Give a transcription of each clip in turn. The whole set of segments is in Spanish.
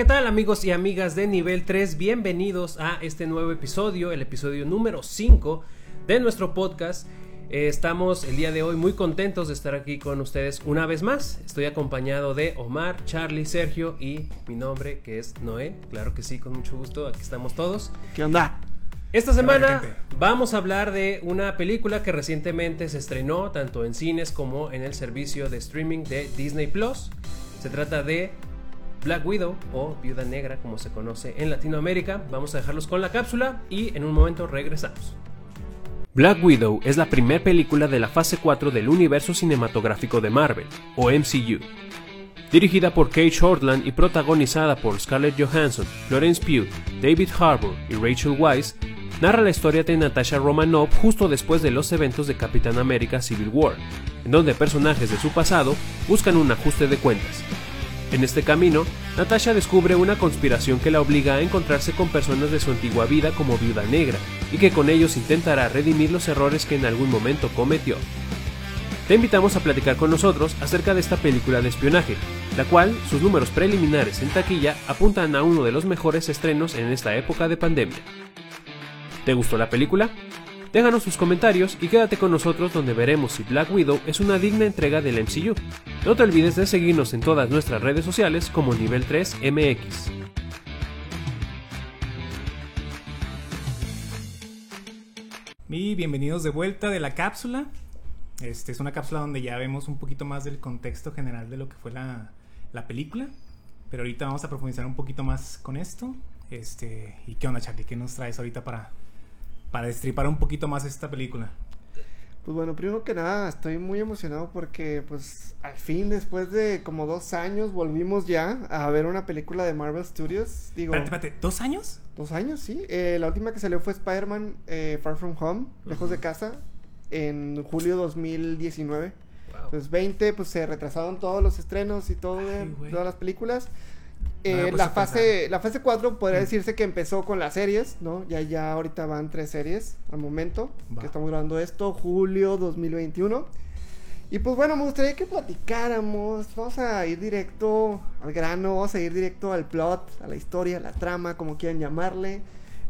¿qué tal amigos y amigas de nivel 3? Bienvenidos a este nuevo episodio, el episodio número 5 de nuestro podcast. Eh, estamos el día de hoy muy contentos de estar aquí con ustedes una vez más. Estoy acompañado de Omar, Charlie, Sergio y mi nombre que es Noé. Claro que sí, con mucho gusto, aquí estamos todos. ¿Qué onda? Esta semana vamos a hablar de una película que recientemente se estrenó tanto en cines como en el servicio de streaming de Disney Plus. Se trata de Black Widow o Viuda Negra como se conoce en Latinoamérica. Vamos a dejarlos con la cápsula y en un momento regresamos. Black Widow es la primera película de la fase 4 del universo cinematográfico de Marvel, o MCU. Dirigida por Kate Shortland y protagonizada por Scarlett Johansson, Florence Pugh, David Harbour y Rachel Weisz, narra la historia de Natasha Romanoff justo después de los eventos de Capitán América Civil War, en donde personajes de su pasado buscan un ajuste de cuentas. En este camino, Natasha descubre una conspiración que la obliga a encontrarse con personas de su antigua vida como Viuda Negra, y que con ellos intentará redimir los errores que en algún momento cometió. Te invitamos a platicar con nosotros acerca de esta película de espionaje, la cual sus números preliminares en taquilla apuntan a uno de los mejores estrenos en esta época de pandemia. ¿Te gustó la película? Déjanos tus comentarios y quédate con nosotros donde veremos si Black Widow es una digna entrega del MCU. No te olvides de seguirnos en todas nuestras redes sociales como Nivel 3 MX. Y bienvenidos de vuelta de la cápsula. Este es una cápsula donde ya vemos un poquito más del contexto general de lo que fue la, la película. Pero ahorita vamos a profundizar un poquito más con esto. Este, ¿y qué onda, Charlie? ¿Qué nos traes ahorita para, para destripar un poquito más esta película? Pues bueno, primero que nada, estoy muy emocionado porque pues al fin, después de como dos años, volvimos ya a ver una película de Marvel Studios. Digo, espérate, espérate, ¿dos años? Dos años, sí. Eh, la última que salió fue Spider-Man eh, Far From Home, lejos de casa, en julio 2019. Entonces 20, pues se retrasaron todos los estrenos y todo, Ay, todas las películas. Eh, la fase la fase 4 podría Mm. decirse que empezó con las series, ¿no? Ya ya ahorita van tres series al momento Va. que estamos grabando esto, julio 2021. Y pues bueno, me gustaría que platicáramos, vamos a ir directo al grano, vamos a ir directo al plot, a la historia, a la trama, como quieran llamarle.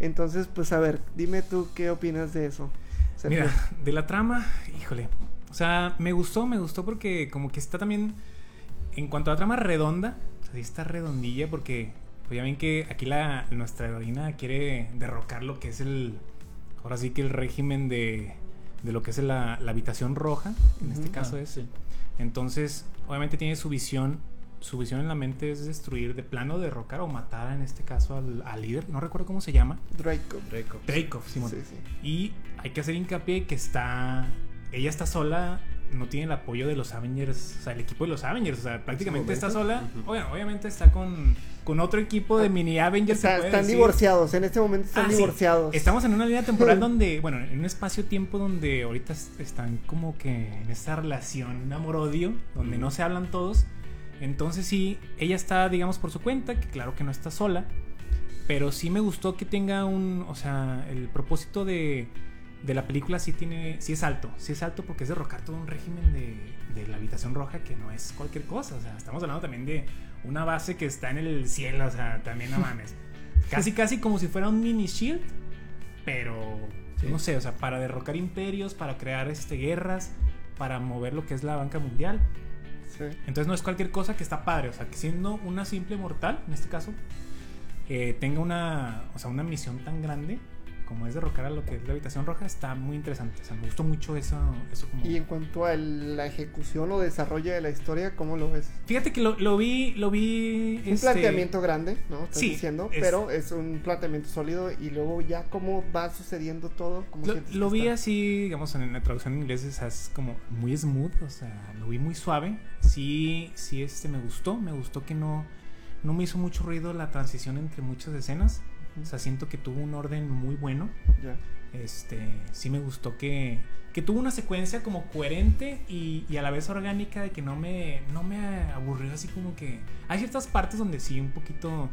Entonces, pues a ver, dime tú qué opinas de eso. Sergio. Mira, de la trama, híjole. O sea, me gustó, me gustó porque como que está también, en cuanto a la trama redonda, o sea, sí está redondilla porque, pues ya ven que aquí la, nuestra heroína quiere derrocar lo que es el, ahora sí que el régimen de, de lo que es la, la habitación roja, en este caso Ah, es. sí. Entonces, obviamente tiene su visión, su visión en la mente es destruir de plano, derrocar o matar en este caso al, al líder, no recuerdo cómo se llama. Draco. Draco. Dreykov, Simón. Sí, sí. Y hay que hacer hincapié que está. Ella está sola, no tiene el apoyo de los Avengers, o sea, el equipo de los Avengers, o sea, prácticamente está sola. Bueno, obviamente está con, con otro equipo de mini Avengers. Está- están decir. divorciados, en este momento están Ah, sí. divorciados. Estamos en una línea temporal donde, bueno, en un espacio-tiempo donde ahorita es- están como que en esta relación amor-odio, donde no se hablan todos. Entonces sí, ella está, digamos, por su cuenta, que claro que no está sola, pero sí me gustó que tenga un, o sea, el propósito de, de la película sí tiene, sí es alto, sí es alto porque es derrocar todo un régimen de, de la habitación roja que no es cualquier cosa, o sea, estamos hablando también de una base que está en el cielo, o sea, también no mames. Casi, casi como si fuera un mini shield, pero Sí. no sé, o sea, para derrocar imperios, para crear este, guerras, para mover lo que es la banca mundial. Sí. Entonces no es cualquier cosa que está padre, o sea, que siendo una simple mortal, en este caso, eh, tenga una, o sea, una misión tan grande como es derrocar a lo que es la habitación roja, está muy interesante. O sea, me gustó mucho eso, eso como... Y en cuanto a la ejecución o desarrollo de la historia, ¿cómo lo ves? Fíjate que lo, lo vi, lo vi... Un este, planteamiento grande, ¿no? Estás sí, diciendo, es- pero es un planteamiento sólido y luego ya cómo va sucediendo todo. ¿Cómo Lo, vi está? así, digamos, en la traducción en inglés es como muy smooth, o sea, lo vi muy suave. Sí, sí, este me gustó, me gustó que no, no me hizo mucho ruido la transición entre muchas escenas. O sea, siento que tuvo un orden muy bueno. Ya. Este, sí me gustó que, que tuvo una secuencia como coherente y, y a la vez orgánica de que no me, no me aburrió así como que... Hay ciertas partes donde sí un poquito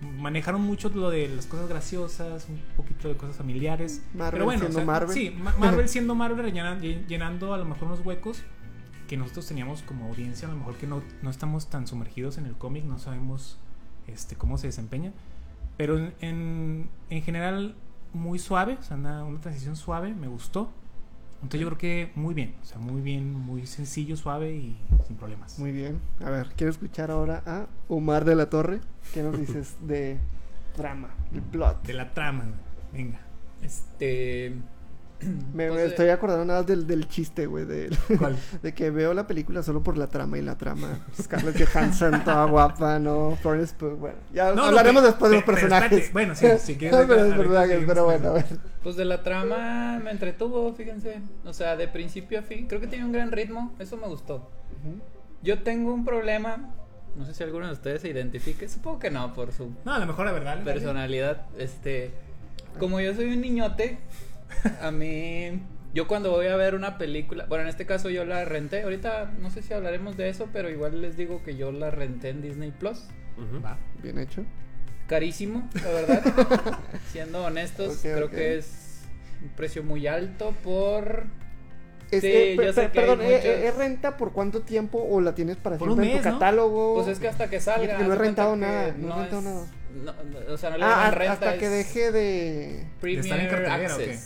manejaron mucho lo de las cosas graciosas, un poquito de cosas familiares. Marvel pero bueno, siendo o sea, Marvel. Sí, Ma- Marvel siendo Marvel, llenando, llenando a lo mejor unos huecos que nosotros teníamos como audiencia, a lo mejor que no, no estamos tan sumergidos en el cómic, no sabemos este, cómo se desempeña. Pero en, en, en general, muy suave, o sea, una, una transición suave, me gustó. Entonces yo creo que muy bien, o sea, muy bien, muy sencillo, suave y sin problemas. Muy bien. A ver, quiero escuchar ahora a Omar de la Torre. ¿Qué nos dices de drama, el plot? De la trama, venga. Este. Me, me estoy acordando nada más del, del chiste, güey, de, ¿Cuál? de que veo la película solo por la trama y la trama. Scarlett Johansson, toda guapa, ¿no? Florence Pugh, bueno. Ya No, hablaremos después de los personajes. bueno, sí, si quieres, No, pero personajes, pero bueno, a ver. Pues de la trama me entretuvo, fíjense. O sea, de principio a fin. Creo que tiene un gran ritmo. Eso me gustó. Yo tengo un problema. No sé si alguno de ustedes se identifique. Supongo que no, por su No, a lo mejor la verdad. personalidad. Este. Como yo soy un niñote, a mí. Yo cuando voy a ver una película. Bueno, en este caso yo la renté. Ahorita no sé si hablaremos de eso, pero igual les digo que yo la renté en Disney Plus. Va. Bien hecho. Carísimo, la verdad. Siendo honestos, creo que es un precio muy alto por. Es, Sí, eh, yo sé que perdón, ¿eh- ¿eh- ¿es renta por cuánto tiempo o la tienes para Por siempre un en tu catálogo? Pues es que hasta que salga. Que no he de rentado nada, no he rentado es- nada. no, no, o sea, no le Ah, llaman a- renta. hasta que deje de... Premier estar en cartelera, ¿o qué?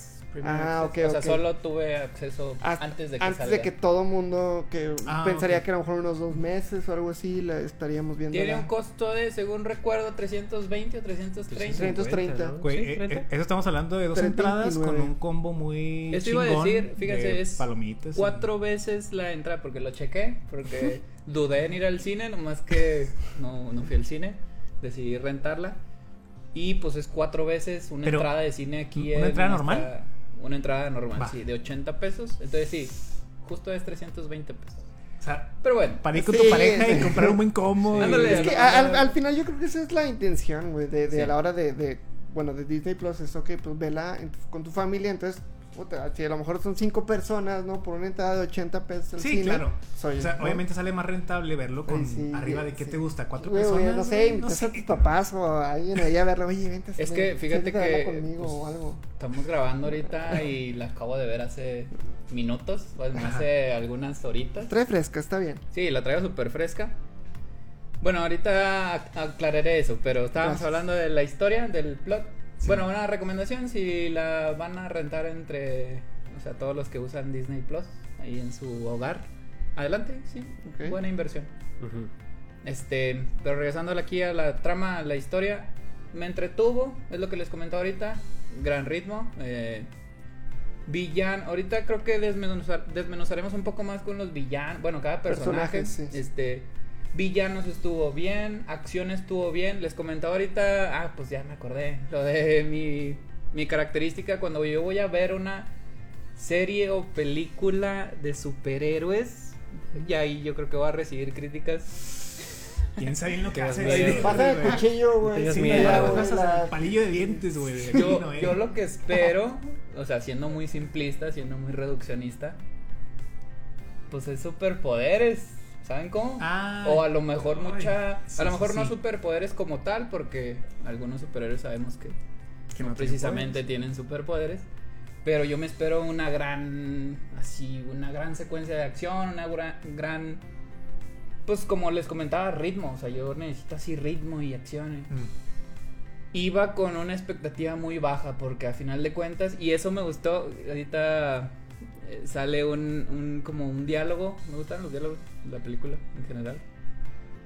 Ah, Access. ok, O sea, solo tuve acceso Hasta- antes de que antes salga. de que todo mundo que Ah, pensaría ok. que a lo mejor unos dos meses o algo así la estaríamos viendo. Tiene la- un costo de, según recuerdo, 320 o 330. 330. ¿no? Güey, Sí, eh, 30. eh, eso estamos hablando de dos 329. entradas con un combo muy Eso iba a decir, fíjense, de es palomitas. y- Cuatro veces la entrada, porque lo chequé, porque dudé en ir al cine, nomás que no, no fui al cine, decidí rentarla. Y pues es cuatro veces una Pero, entrada de cine aquí. ¿una en entrada esta- normal? Una entrada normal, Va. sí, de 80 pesos. Entonces sí, justo es 320 pesos. O sea, Pero bueno, para ir con Sí, tu pareja sí. y comprar un buen combo. Sí. y- Ándale, Es que al, final yo creo que esa es la intención, güey, de, de Sí. a la hora de, de, bueno, de Disney Plus, es ok, pues vela en tu- con tu familia, entonces, puta, si a lo mejor son cinco personas, ¿no? Por una entrada de 80 pesos Sí, cine, claro. soy- o sea, ¿no? obviamente sale más rentable verlo con sí, arriba de sí. qué te gusta, cuatro güey, personas. no sé, güey, invitas a tus papás o a alguien ahí a verlo, oye, vente. Es ven, que fíjate a que, conmigo pues, o algo. estamos grabando ahorita y la acabo de ver hace minutos, pues hace algunas horitas. Trae fresca, está bien. Sí, la traigo súper fresca. Bueno, ahorita ac- aclararé eso, pero estábamos Gracias. hablando de la historia, del plot. Bueno, una recomendación si la van a rentar entre, o sea, todos los que usan Disney Plus ahí en su hogar. Adelante, sí, buena inversión. Este, pero regresando aquí a la trama, a la historia, me entretuvo, es lo que les comentaba ahorita, gran ritmo. Eh, villan, ahorita creo que desmenuzar- desmenuzaremos un poco más con los villanos, bueno, cada personaje. Sí. Este, villanos estuvo bien, acción estuvo bien. Les comentaba ahorita, ah, pues ya me acordé, lo de mi, mi característica cuando yo voy a ver una serie o película de superhéroes, y ahí yo creo que voy a recibir críticas. Piensa bien lo que hace. Tengas miedo. Pasa el güey. cuchillo, güey. Sí, miedo, güey, la- palillo de dientes, güey. Yo, no, eh. yo lo que espero, o sea, siendo muy simplista, siendo muy reduccionista, pues es superpoderes, ¿saben cómo? Ah, o a lo mejor ay, mucha, sí, a lo sí, mejor no superpoderes como tal, porque algunos superhéroes sabemos que, Que no no tienen precisamente tienen superpoderes. Pero yo me espero una gran, así, una gran secuencia de acción, una gran, gran, pues como les comentaba, ritmo. O sea, yo necesito así ritmo y acción. Mm. Iba con una expectativa muy baja porque a final de cuentas, y eso me gustó, ahorita eh, sale un, un como un diálogo, me gustan los diálogos de la película en general,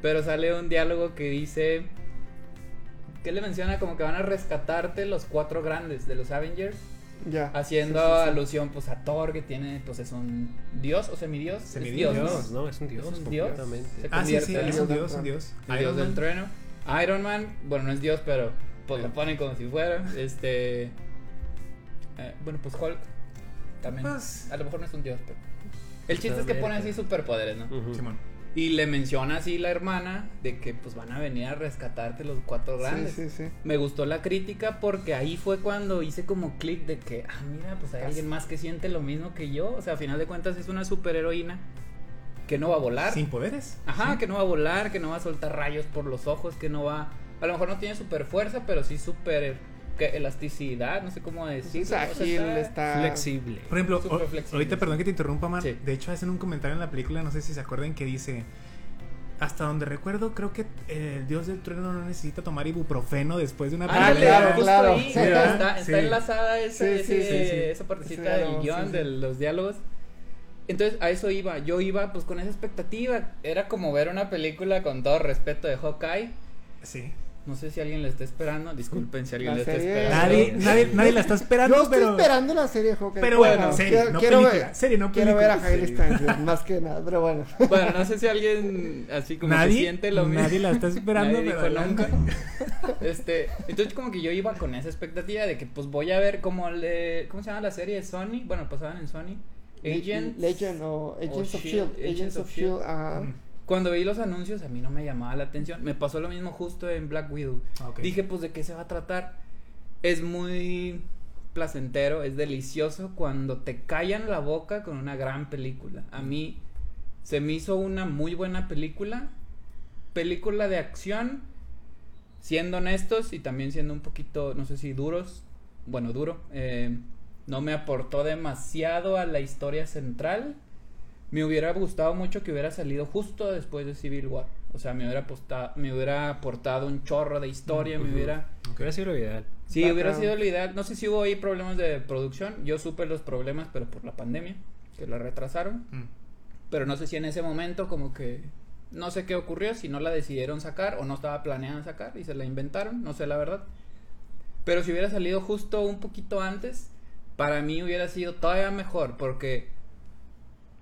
pero sale un diálogo que dice, que le menciona como que van a rescatarte los cuatro grandes de los Avengers, Ya. haciendo Sí, sí, sí. alusión pues a Thor que tiene, pues es un dios o semidios, Es Semidios, dios, ¿no? Dios, no, es un dios, Es un dios. completamente. Se Ah, sí, sí, es un dios, un dios. el Iron dios del Man. trueno. Iron Man, bueno, no es dios, pero pues lo ponen como si fuera. Este. eh, bueno, pues Hulk. También. Pues- a lo mejor no es un dios, pero. El chiste es que pone así superpoderes, ¿no? Simón. Y le menciona así la hermana de que pues van a venir a rescatarte los cuatro grandes. Sí, sí, sí. Me gustó la crítica porque ahí fue cuando hice como clic de que, ah, mira, pues hay alguien más que siente lo mismo que yo. O sea, a final de cuentas es una superheroína que no va a volar. Sin poderes. Ajá, Sí. que no va a volar, que no va a soltar rayos por los ojos, que no va... A lo mejor no tiene super fuerza, pero sí super elasticidad, no sé cómo decirlo. Es o sea, ágil, está... Flexible. Por ejemplo, Súper o- flexible, ahorita sí. perdón que te interrumpa, man. Sí. De hecho, hacen un comentario en la película, no sé si se acuerdan, que dice: hasta donde recuerdo, creo que eh, el dios del trueno no necesita tomar ibuprofeno después de una Ah, pelea. claro, justo claro. ahí, Sí, está, ¿verdad? está Sí. enlazada esa, Sí, sí, ese- sí, sí. esa partecita del guion, sí, de los diálogos. Entonces a eso iba, yo iba pues con esa expectativa, era como ver una película con todo respeto de Hawkeye. Sí. No sé si alguien le está esperando, disculpen si alguien La le está serie- esperando. Nadie, nadie, nadie la está esperando, Yo estoy pero. esperando la serie de Hawkeye. Pero bueno, serie, quiero, no quiero película. ver, Serie, no quiero ver a Sí. Steinfeld, más que nada, pero bueno. Bueno, no sé si alguien así como se siente lo mismo. nadie la está esperando, Nadie pero dijo nunca. Este, entonces como que yo iba con esa expectativa de que pues voy a ver como el de, ¿cómo se llama la serie de Sony? Bueno, pasaban en Sony. Agents. Legend o Agents of Shield. Agents of Shield. Mm. Cuando vi los anuncios a mí no me llamaba la atención. Me pasó lo mismo justo en Black Widow. Ok. Dije, pues de qué se va a tratar. Es muy placentero, es delicioso cuando te callan la boca con una gran película. A mí se me hizo una muy buena película. Película de acción, siendo honestos y también siendo un poquito, no sé si duros. Bueno, duro. eh, no me aportó demasiado a la historia central. Me hubiera gustado mucho que hubiera salido justo después de Civil War. O sea, me hubiera, aposta- me hubiera aportado un chorro de historia, me hubiera... Hubiera sido lo ideal. Sí, Background. hubiera sido lo ideal. No sé si hubo ahí problemas de producción. Yo supe los problemas, pero por la pandemia, que la retrasaron. Mm. Pero no sé si en ese momento como que... No sé qué ocurrió, si no la decidieron sacar o no estaba planeada sacar y se la inventaron, no sé la verdad. Pero si hubiera salido justo un poquito antes, para mí hubiera sido todavía mejor porque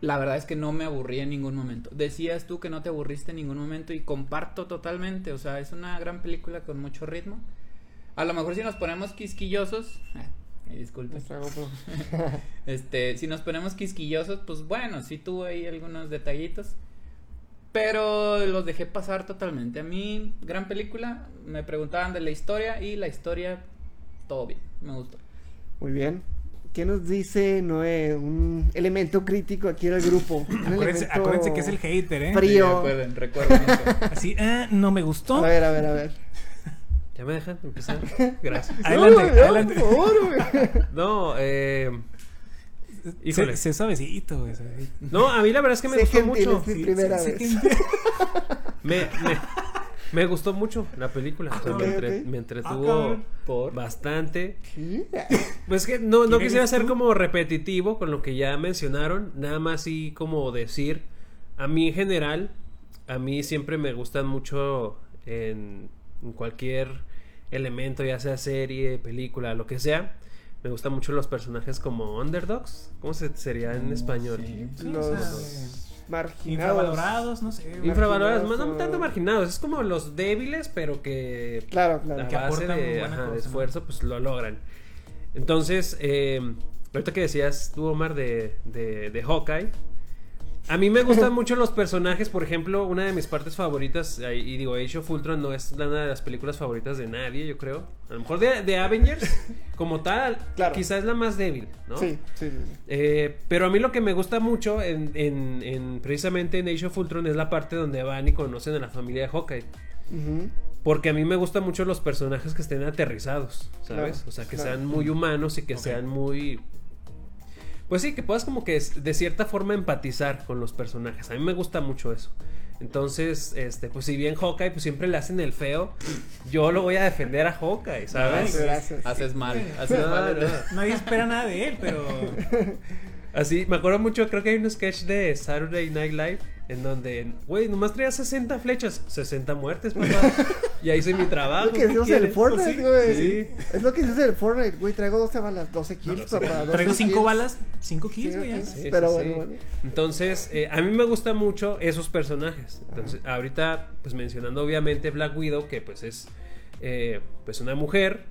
la verdad es que no me aburrí en ningún momento. Decías tú que no te aburriste en ningún momento y comparto totalmente, o sea, es una gran película con mucho ritmo. A lo mejor si nos ponemos quisquillosos, eh, disculpe. Este, si nos ponemos quisquillosos, pues bueno, sí tuve ahí algunos detallitos. Pero los dejé pasar totalmente. A mí, gran película. Me preguntaban de la historia y la historia, todo bien. Me gustó. Muy bien. ¿Qué nos dice Noé? Un elemento crítico aquí en el grupo. Acuérdense, acuérdense que es el hater, ¿eh? Frío. recuerden, recuerden. Así, ah, no me A gustó. ver, a ver, a ver. ¿Ya me dejan empezar? Gracias. Adelante, No, adelante. Por favor, güey. No, eh... Híjole. Sé suavecito, güey. No, a mí la verdad es que me Sé gustó gentil, mucho. es mi Sí, primera sé- sé vez. que- Me, me, me gustó mucho la película. O sea, Ok, me, entre- me Ah, entretuvo. Por. bastante. ¿Qué? Pues que no, no ¿Quién quisiera ser tú? como repetitivo con lo que ya mencionaron. Nada más sí como decir. A mí en general, a mí siempre me gustan mucho en, en cualquier elemento, ya sea serie, película, lo que sea. Me gustan mucho los personajes como underdogs. ¿Cómo se sería en español? Sí. Sí, Los marginados. Infravalorados, no sé. Infravalorados, Marginados no, tanto marginados, es como los débiles, pero que Claro, claro. Que base aportan de, esfuerzo, pues lo logran. Entonces, eh, ahorita que decías tú, Omar, de, de, de Hawkeye, a mí me gustan mucho los personajes, por ejemplo, una de mis partes favoritas, y digo, Age of Ultron no es una de las películas favoritas de nadie, yo creo. A lo mejor de, de Avengers, como tal, Claro. quizás es la más débil, ¿no? Sí, sí. Eh, pero a mí lo que me gusta mucho en, en- en- precisamente en Age of Ultron es la parte donde van y conocen a la familia de Hawkeye. Porque a mí me gustan mucho los personajes que estén aterrizados, ¿sabes? Claro, o sea, que claro. sean muy humanos y que sean muy... Pues sí, que puedas como que de cierta forma empatizar con los personajes. A mí me gusta mucho eso. Entonces, este, pues si bien Hawkeye, pues siempre le hacen el feo, yo lo voy a defender a Hawkeye, ¿sabes? Gracias. Haces mal. Haces No, mal. no. Nadie espera nada de él, pero. Así, me acuerdo mucho, creo que hay un sketch de Saturday Night Live en donde, güey, nomás traía 60 flechas, 60 muertes, papá. y ahí hice mi Es trabajo. lo que ¿qué decimos en el quieres? Fortnite, güey. sí. Es lo que en el Fortnite, güey. Traigo 12 balas, 12 kills, No, papá. 12 Traigo cinco kills. balas, cinco kills, Sí, güey. ya. sí. Sí, Pero sí, bueno, bueno. Entonces, eh, a mí me gustan mucho esos personajes. Entonces, ahorita, pues mencionando obviamente Black Widow, que pues es eh, pues una mujer,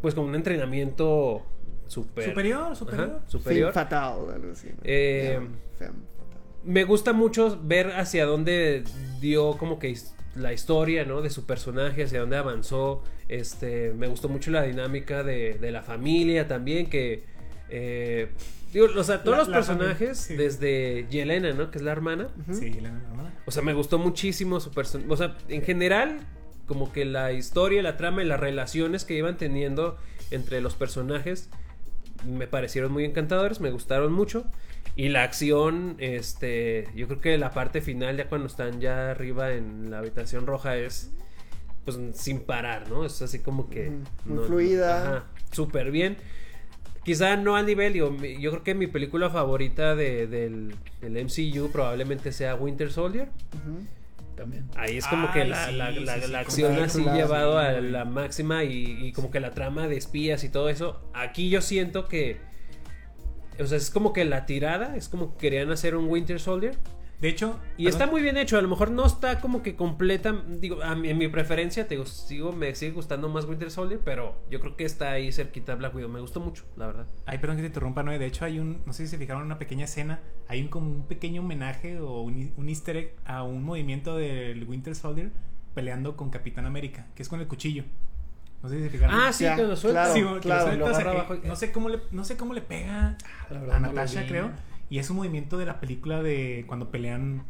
pues con un entrenamiento super, Superior, superior. Ajá, superior. Femme fatal, algo así. ¿no? Eh, femme fatal. Me gusta mucho ver hacia dónde dio como que la historia, ¿no? De su personaje, hacia dónde avanzó. Este, me gustó mucho la dinámica de, de la familia también, que... eh, digo, o sea, todos La- los la familia, personajes, sí. desde Yelena, ¿no? Que es la hermana. Sí, la verdad. O sea, me gustó muchísimo su personaje. O sea, en general, como que la historia, la trama y las relaciones que iban teniendo entre los personajes me parecieron muy encantadores, me gustaron mucho. Y la acción, este, yo creo que la parte final, ya cuando están ya arriba en la habitación roja, es pues sin parar, ¿no? Es así como que... Muy no- fluida. Ajá, súper bien. Quizá no al nivel, digo, yo creo que mi película favorita de- del, del MCU probablemente sea Winter Soldier. También. Ahí es como Ay, que la, sí, la- sí, la- sí, la con acción la así llevado a la máxima y, y como que la trama de espías y todo eso. Aquí yo siento que... O sea, es como que la tirada, es como que querían hacer un Winter Soldier. De hecho, Y perdón, está muy bien hecho, a lo mejor no está como que completa, digo, a mi, en mi preferencia, te digo, sigo, me sigue gustando más Winter Soldier, pero yo creo que está ahí cerquita Black Widow, me gustó mucho, la verdad. Ay, perdón que te interrumpa, Noé. De hecho, hay un. No sé si se fijaron en una pequeña escena. Hay un como un pequeño homenaje o un, un easter egg a un movimiento del Winter Soldier peleando con Capitán América, que es con el cuchillo. No sé si se fijaron. Ah, sí, Ya, que lo suelta. claro, Sí, porque claro. lo suelta, Lo abajo no sé cómo le no sé cómo le pega La verdad a Natasha, creo, y es un movimiento de la película de cuando pelean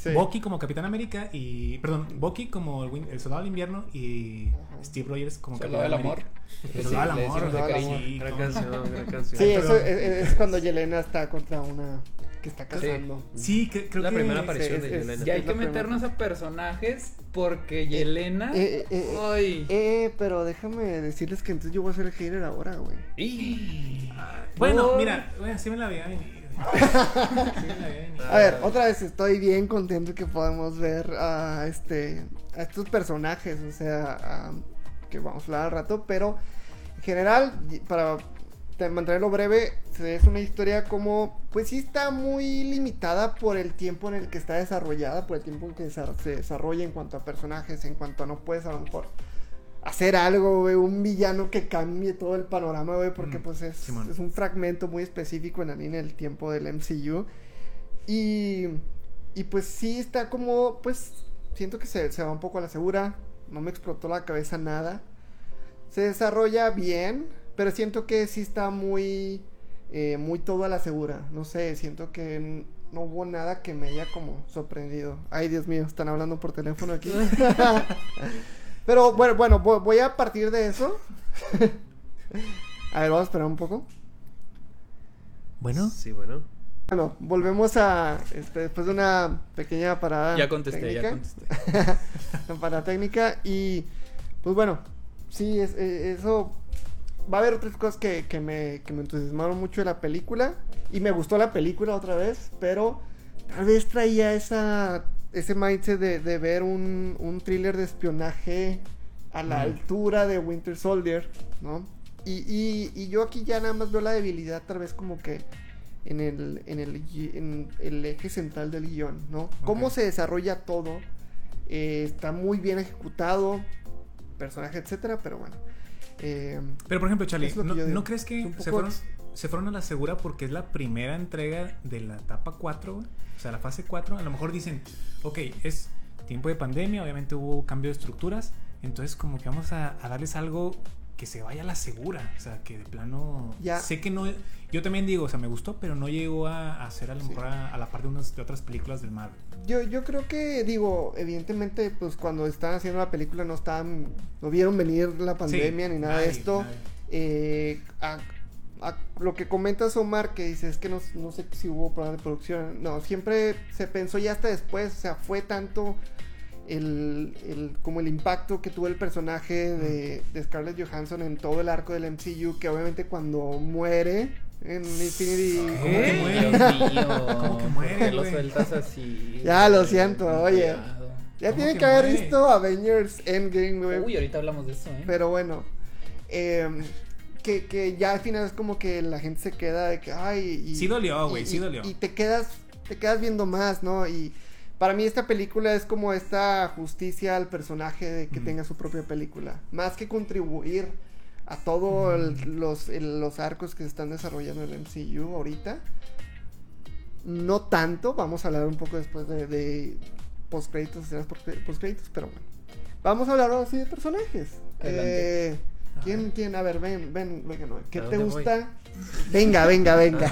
Sí. Bucky como Capitán América y perdón, Bucky como el, Soldado del Invierno y Steve Rogers como Soldado Capitán del América. amor. El Sí, Soldado del amor, sí. Gran canción, gran canción. Sí, Ay, eso es, es cuando Yelena está contra una que está cazando. Sí, cre- creo La que primera aparición es- de es- Yelena. Y hay que la primera. meternos a personajes porque Yelena. Eh, eh, eh, Ay. Eh, pero déjame decirles que entonces yo voy a ser el hater ahora, güey. Y- Bueno, mira, bueno, sí me la veía A ver, otra vez estoy bien contento que podemos ver a este estos personajes, o sea, que vamos a hablar al rato, pero en general para te- mantenerlo breve, es una historia como pues sí está muy limitada por el tiempo en el que está desarrollada, por el tiempo en que se desarrolla en cuanto a personajes, en cuanto a no puedes a lo mejor hacer algo, güey, un villano que cambie todo el panorama, güey, porque Mm, pues es, es un fragmento muy específico en la línea del tiempo del MCU. Y, y pues sí está como, pues siento que se, se va un poco a la segura, no me explotó la cabeza nada. Se desarrolla bien, pero siento que sí está muy, eh, muy todo a la segura. No sé, siento que no hubo nada que me haya como sorprendido. Ay, Dios mío, están hablando por teléfono aquí. pero bueno, bueno, vo- voy a partir de eso. a ver, vamos a esperar un poco. Bueno, Sí, bueno. Bueno, volvemos a, este, después de una pequeña parada. Ya contesté, ya contesté. Una parada técnica y, pues bueno, sí, es, eh, eso, va a haber otras cosas que, que me, que me entusiasmaron mucho de la película y me gustó la película otra vez, pero tal vez traía esa, ese mindset de, de ver un, un thriller de espionaje a la altura de Winter Soldier, ¿no? Y, y, y yo aquí ya nada más veo la debilidad tal vez como que en el, en el, en el eje central del guion, ¿no? Cómo se desarrolla todo, eh, está muy bien ejecutado, personaje, etcétera, pero bueno. eh, pero por ejemplo, Charlie, ¿no. ¿no crees Es que se fueron, se fueron a la segura porque es la primera entrega de la etapa 4, güey? O sea, la fase 4, a lo mejor dicen, ok, es tiempo de pandemia, obviamente hubo cambio de estructuras, entonces como que vamos a, a darles algo que se vaya a la segura, o sea, que de plano... Ya. Sé que no... Yo también digo, o sea, me gustó, pero no llegó a, a ser a lo Sí. mejor a, a la par de, unas, de otras películas del Marvel. Yo, yo creo que, digo, evidentemente, pues cuando estaban haciendo la película no estaban, no vieron venir la pandemia Sí, ni nada de esto. Eh, a- a lo que comentas Omar, que dices es que no, no sé si hubo problemas de producción. No, siempre se pensó ya hasta después, o sea, fue tanto el, el- como el impacto que tuvo el personaje de, de Scarlett Johansson en todo el arco del MCU, que obviamente cuando muere en Infinity... ¿Cómo que muere? Dios mío. ¿Cómo que muere, ¿Por qué lo sueltas así? Ya, lo siento, oye. Ya ¿Cómo tienen que que haber visto Avengers Endgame, güey. Uy, ahorita hablamos de eso, ¿eh? Pero bueno, em, que, que ya al final es como que la gente se queda de que, ay. Y, Sí dolió, güey, sí dolió. Y te quedas, te quedas viendo más, ¿no? Y para mí esta película es como esta justicia al personaje de que tenga su propia película. Más que contribuir a todos los, el- los arcos que se están desarrollando en el MCU ahorita. No tanto, vamos a hablar un poco después de, de post-créditos, escenas post-créditos, pero bueno. Vamos a hablar ahora sí de personajes. Adelante. Eh, ¿quién, quién? A ver, ven, ven, venga, no. ¿Qué ¿A te voy? gusta? Venga, venga, venga.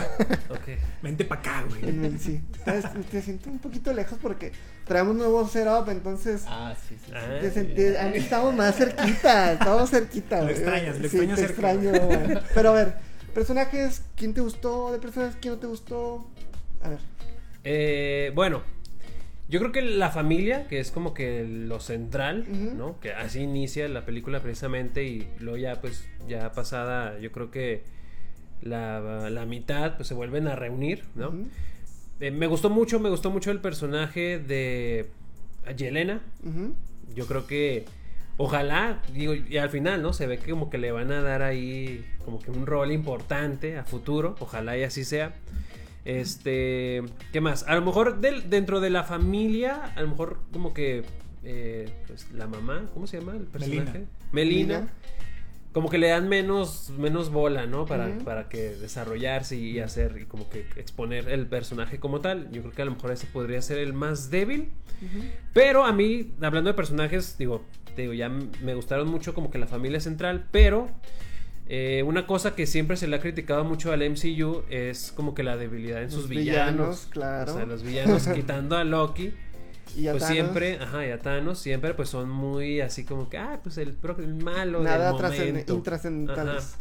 Ok. Vente para acá, güey. Sí. Te, te siento un poquito lejos porque traemos nuevo setup, entonces Ah, sí, sí. sí. Ah. te sentí- antes estábamos más cerquita, estábamos cerquita. Lo extrañas, lo Sí, extrañas te cerca. extraño, güey. Pero a ver, personajes, ¿quién te gustó? De personajes, ¿quién no te gustó? A ver. Eh, bueno, yo creo que la familia, que es como que lo central. ¿no? Que así inicia la película precisamente y luego ya pues ya pasada, yo creo que la, la mitad pues se vuelven a reunir, ¿no? Eh, me gustó mucho, me gustó mucho el personaje de Yelena. Yo creo que ojalá, digo, y al final, ¿no? Se ve que como que le van a dar ahí como que un rol importante a futuro. Ojalá y así sea. Este, ¿qué más? A lo mejor del- dentro de la familia, a lo mejor como que eh, pues la mamá, ¿cómo se llama el personaje? Melina. Melina. Como que le dan menos, menos bola, ¿no? Para, para que desarrollarse y hacer y como que exponer el personaje como tal. Yo creo que a lo mejor ese podría ser el más débil. Pero a mí, hablando de personajes, digo, te digo, ya me gustaron mucho como que la familia central, pero eh, una cosa que siempre se le ha criticado mucho al MCU es como que la debilidad en sus villanos. villanos, claro. O sea, los villanos quitando a Loki, Y a pues Thanos, siempre, ajá, y a Thanos siempre pues son muy así como que, ah, pues el, el malo Nada del momento. intrascendentales.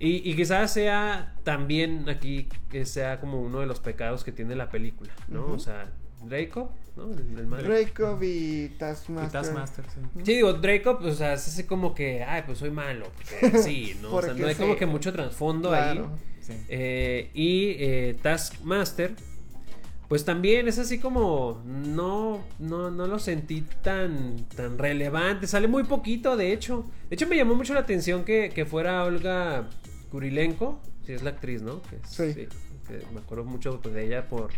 Y, y quizás sea también aquí que sea como uno de los pecados que tiene la película, ¿no? O sea, Draco, ¿no? El, el malo. Dracov y Y Taskmaster. Sí. Sí, digo, Draco, pues, o sea, es así como que, ay, pues soy malo. Porque sí, ¿no? O sea, Porque no hay sí. como que mucho trasfondo Claro. ahí. Sí. Eh, y eh, Taskmaster, pues también es así como, no, no, no lo sentí tan, tan relevante. Sale muy poquito, de hecho. De hecho, me llamó mucho la atención que, que fuera Olga Kurilenko. Sí, es la actriz, ¿no? Que es- Sí. que me acuerdo mucho pues, de ella por,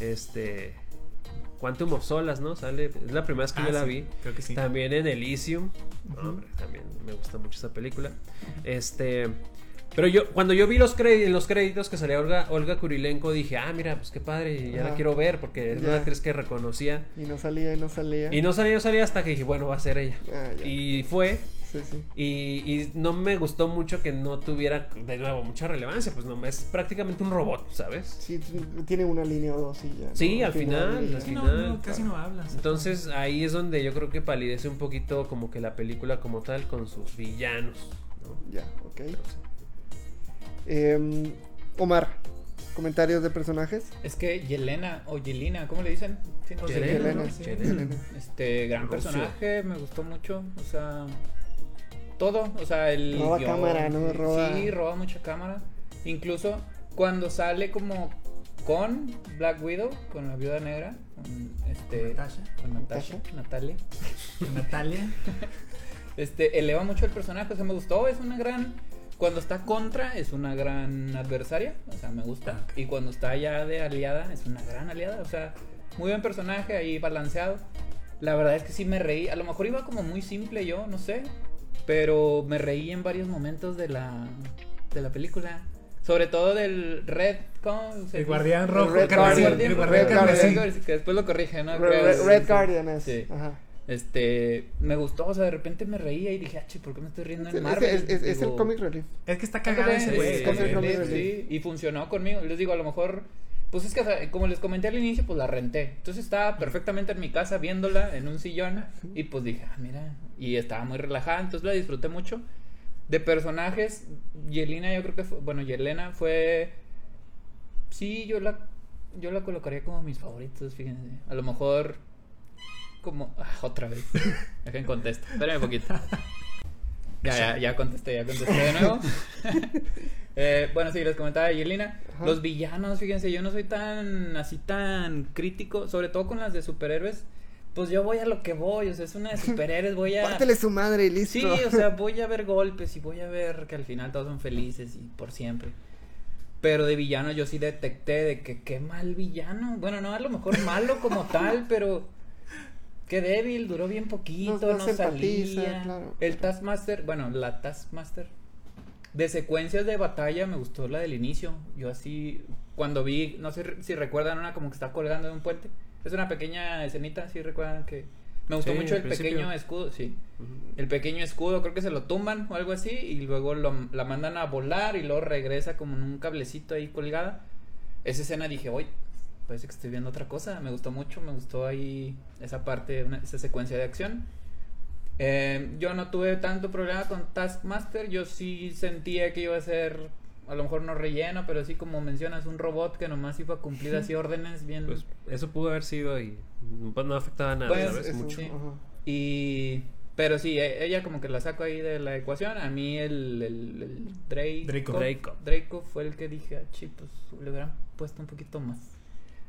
este... Quantum of Solas, ¿no? Sale, es la primera vez que Ah, yo la sí, vi. Creo que sí. También en Elysium. Ujú. hombre, también me gusta mucho esa película. Este. Pero yo, cuando yo vi los créditos, los créditos que salía Olga, Olga Kurilenko, dije, ah, mira, pues qué padre, ya la Ajá. quiero ver, porque es Ya. una actriz que reconocía. Y no salía, y no salía. Y no salía, no salía hasta que dije, bueno, va a ser ella. Ah. Y fue, Sí, sí. y, y no me gustó mucho que no tuviera, de nuevo, mucha relevancia, pues no, es prácticamente un robot, ¿sabes? Sí, tiene una línea o dos y ya. ¿no? Sí, al final, al no, final. no, casi no hablas. Entonces ahí es donde yo creo que palidece un poquito como que la película como tal con sus villanos. ¿no? Ya, ok. Pero sí. Em, Omar, comentarios de personajes. Es que Yelena o Yelena, ¿cómo le dicen? Sí, no sé. Yelena, Yelena, ¿no? sí, Yelena. Yelena. Este, gran Rusia. personaje, me gustó mucho, o sea, todo, o sea, el Roba guion, cámara, ¿no? sí, Roba- Sí, roba mucha cámara. Incluso cuando sale como con Black Widow, con la viuda negra, con este Natasha. con Natasha, Natalia. Natalia. Este, eleva mucho el personaje, o sea, me gustó, es una gran cuando está contra es una gran adversaria, o sea, me gusta. Y cuando está ya de aliada es una gran aliada, o sea, muy buen personaje ahí balanceado. La verdad es que sí me reí, a lo mejor iba como muy simple yo, no sé, pero me reí en varios momentos de la de la película. Sobre todo del Red, ¿cómo se El guardián rojo. Red Guardian, El Red guardián Guardian. Que después lo corrige, ¿no? Red, Creo, Red- sí. Guardian es. Sí. Ajá. Este, me gustó, o sea, de repente me reía y dije, ah, ¿por qué me estoy riendo Es, en Marvel? es- es- es el comic relief. Es que está cagado ese güey. sí, y funcionó conmigo. Les digo, a lo mejor, pues es que, o sea, como les comenté al inicio, pues la renté. Entonces estaba perfectamente en mi casa viéndola en un sillón y pues dije, ah, mira, y estaba muy relajada, entonces la disfruté mucho. De personajes, Yelena yo creo que fue, bueno, Yelena fue, sí, yo la, yo la colocaría como mis favoritos, fíjense. A lo mejor, como, ah, otra vez. Dejen contesto, espérenme un poquito. Ya, ya, ya contesté, ya contesté de nuevo. Eh, bueno, sí, les comentaba de Yelena. Ajá. Los villanos, fíjense, yo no soy tan así tan crítico, sobre todo con las de superhéroes. Pues yo voy a lo que voy, o sea, es una de superhéroes, voy a. Pártele su madre y listo. Sí, o sea, voy a ver golpes y voy a ver que al final todos son felices y por siempre. Pero de villano yo sí detecté de que qué mal villano. Bueno, no a lo mejor malo como tal, pero qué débil, duró bien poquito, No- no, no salía. claro. El Taskmaster, bueno, la Taskmaster. De secuencias de batalla me gustó la del inicio. Yo así, cuando vi, no sé si recuerdan una como que está colgando de un puente. Es una pequeña escenita, si recuerdan que... Me gustó Sí, mucho el principio. pequeño escudo, sí. El pequeño escudo, creo que se lo tumban o algo así, y luego lo- la mandan a volar y luego regresa como en un cablecito ahí colgada. Esa escena dije, oye, parece que estoy viendo otra cosa, me gustó mucho, me gustó ahí esa parte, una- esa secuencia de acción. Eh, yo no tuve tanto problema con Taskmaster, yo sí sentía que iba a ser a lo mejor no relleno, pero sí como mencionas, un robot que nomás iba a cumplir así órdenes bien. Pues eso pudo haber sido y pues, no afectaba nada, Pues, ¿sabes? Eso, Mucho. sí. Y. Pero sí, e- ella como que la saco ahí de la ecuación. A mí el, el, el Drake- Draco. Draco. Draco fue el que dije, ah, chi, pues le hubieran puesto un poquito más.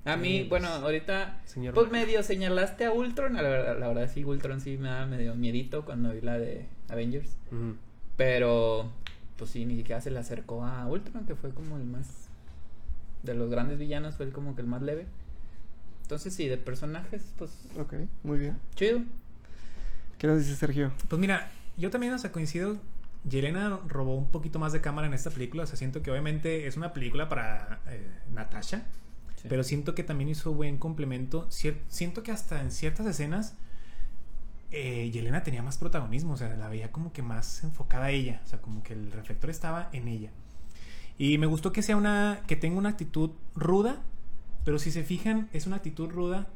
A mí, Sí, bueno, pues, ahorita, señor pues Mario. medio señalaste a Ultron. La verdad, la verdad sí, Ultron sí me da medio miedito cuando vi la de Avengers. Pero, pues sí, ni siquiera se le acercó a Ultron, que fue como el más. De los grandes villanos, fue el como que el más leve. Entonces, sí, de personajes, pues Ok, muy bien. chido. ¿Qué nos dice Sergio? Pues mira, yo también, o sea, coincido. Yelena robó un poquito más de cámara en esta película. O sea, siento que obviamente es una película para eh, Natasha. Sí. Pero siento que también hizo buen complemento. Cier- siento que hasta en ciertas escenas eh, Yelena tenía más protagonismo. O sea, la veía como que más enfocada a ella. O sea, como que el reflector estaba en ella. Y me gustó que sea una. que tenga una actitud ruda. Pero si se fijan, es una actitud ruda.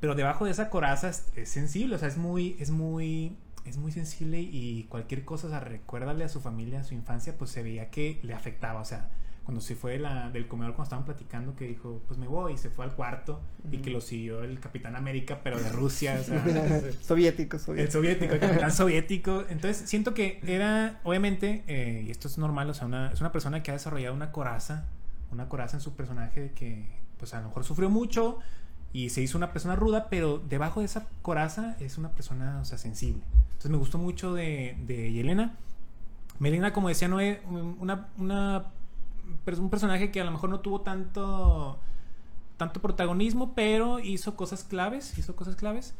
Pero debajo de esa coraza es, sensible. O sea, es muy. es muy. es muy sensible. Y cualquier cosa, o sea, recuérdale a su familia, a su infancia, pues se veía que le afectaba. O sea, cuando se fue de la, del comedor cuando estaban platicando que dijo pues me voy y se fue al cuarto y que lo siguió el Capitán América pero de Rusia o sea, soviético, el soviético. soviético. el capitán soviético. Entonces siento que era obviamente eh, y esto es normal o sea una, es una persona que ha desarrollado una coraza una coraza en su personaje de que pues a lo mejor sufrió mucho y se hizo una persona ruda pero debajo de esa coraza es una persona o sea sensible. Entonces me gustó mucho de, de Yelena. Melina como decía Noé una, una un personaje que a lo mejor no tuvo tanto tanto protagonismo, pero hizo cosas claves, hizo cosas claves.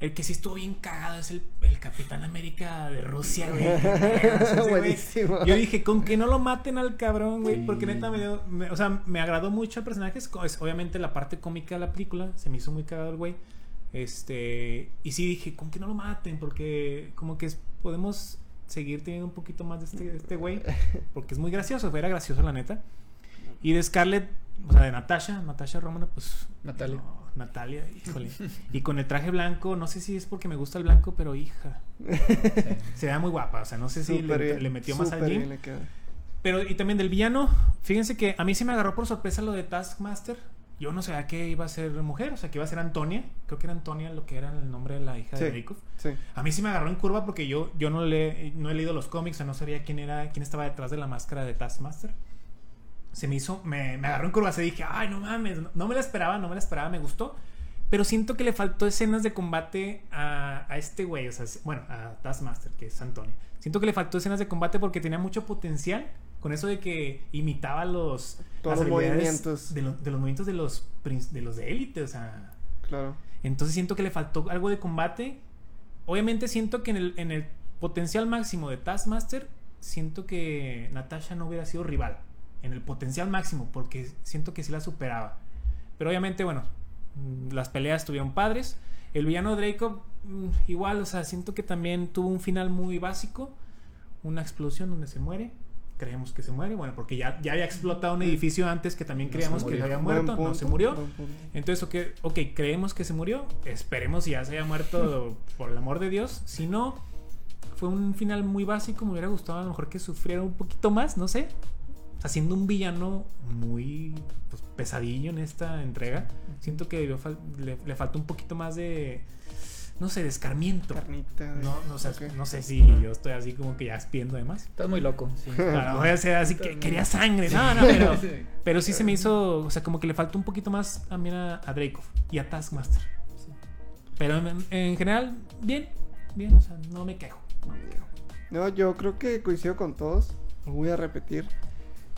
El que sí estuvo bien cagado es el, el Capitán América de Rusia, güey. Buenísimo. Yo dije, con que no lo maten al cabrón, güey, Sí. porque neta me dio, me- o sea, me agradó mucho el personaje, es, es obviamente la parte cómica de la película, se me hizo muy cagado el güey. Este, y sí dije, con que no lo maten, porque como que es- podemos seguir teniendo un poquito más de este, de este güey, porque es muy gracioso, era gracioso la neta. Y de Scarlett, o sea, de Natasha, Natasha Romana, pues. Natalia. no, Natalia, híjole. Y con el traje blanco, no sé si es porque me gusta el blanco, pero hija. Se ve muy guapa, o sea, no sé si le, le metió más súper al bien gym. le queda. Pero, y también del villano, fíjense que a mí sí me agarró por sorpresa lo de Taskmaster. Yo no sabía que iba a ser mujer, o sea, que iba a ser Antonia. Creo que era Antonia lo que era el nombre de la hija de. Sí. A mí sí me agarró en curva porque yo, yo no, le, no he leído los cómics, o sea, no sabía quién era, quién estaba detrás de la máscara de Taskmaster. Se me hizo, me, me agarró en curva, se dije, ay, no mames, no, no me la esperaba, no me la esperaba, me gustó. Pero siento que le faltó escenas de combate a, a este güey, o sea, bueno, a Taskmaster, que es Antonia. Siento que le faltó escenas de combate porque tenía mucho potencial con eso de que imitaba los, Todos movimientos. De, lo- de los movimientos de los, de los de élite, o sea, Claro. entonces siento que le faltó algo de combate. Obviamente siento que en el, en el potencial máximo de Taskmaster, siento que Natasha no hubiera sido rival. En el potencial máximo, porque siento que sí la superaba. Pero obviamente, bueno, mm, las peleas estuvieron padres. El villano Draco, mm, igual, o sea, siento que también tuvo un final muy básico. Una explosión donde se muere. Creemos que se muere, bueno, porque ya, ya había explotado un edificio antes que también No se creíamos que se había muerto, no se murió. Entonces, ok, ok, creemos que se murió. Esperemos si ya se haya muerto, por el amor de Dios. Si no, fue un final muy básico. Me hubiera gustado a lo mejor que sufriera un poquito más, no sé. Haciendo un villano muy pues, pesadillo en esta entrega. Siento que le, le faltó un poquito más de, no sé, de escarmiento. Carnita. de- No, no, sé, ok. no sé si yo estoy así como que ya espiendo de más. Estás muy loco. Sí. A lo mejor sea así que quería sangre. No, no, pero, pero sí se me hizo, o sea, como que le faltó un poquito más también a, a Dreykov y a Taskmaster. Pero en, en general, bien, bien, o sea, no me quejo. No me quejo. No, yo creo que coincido con todos. Lo voy a repetir.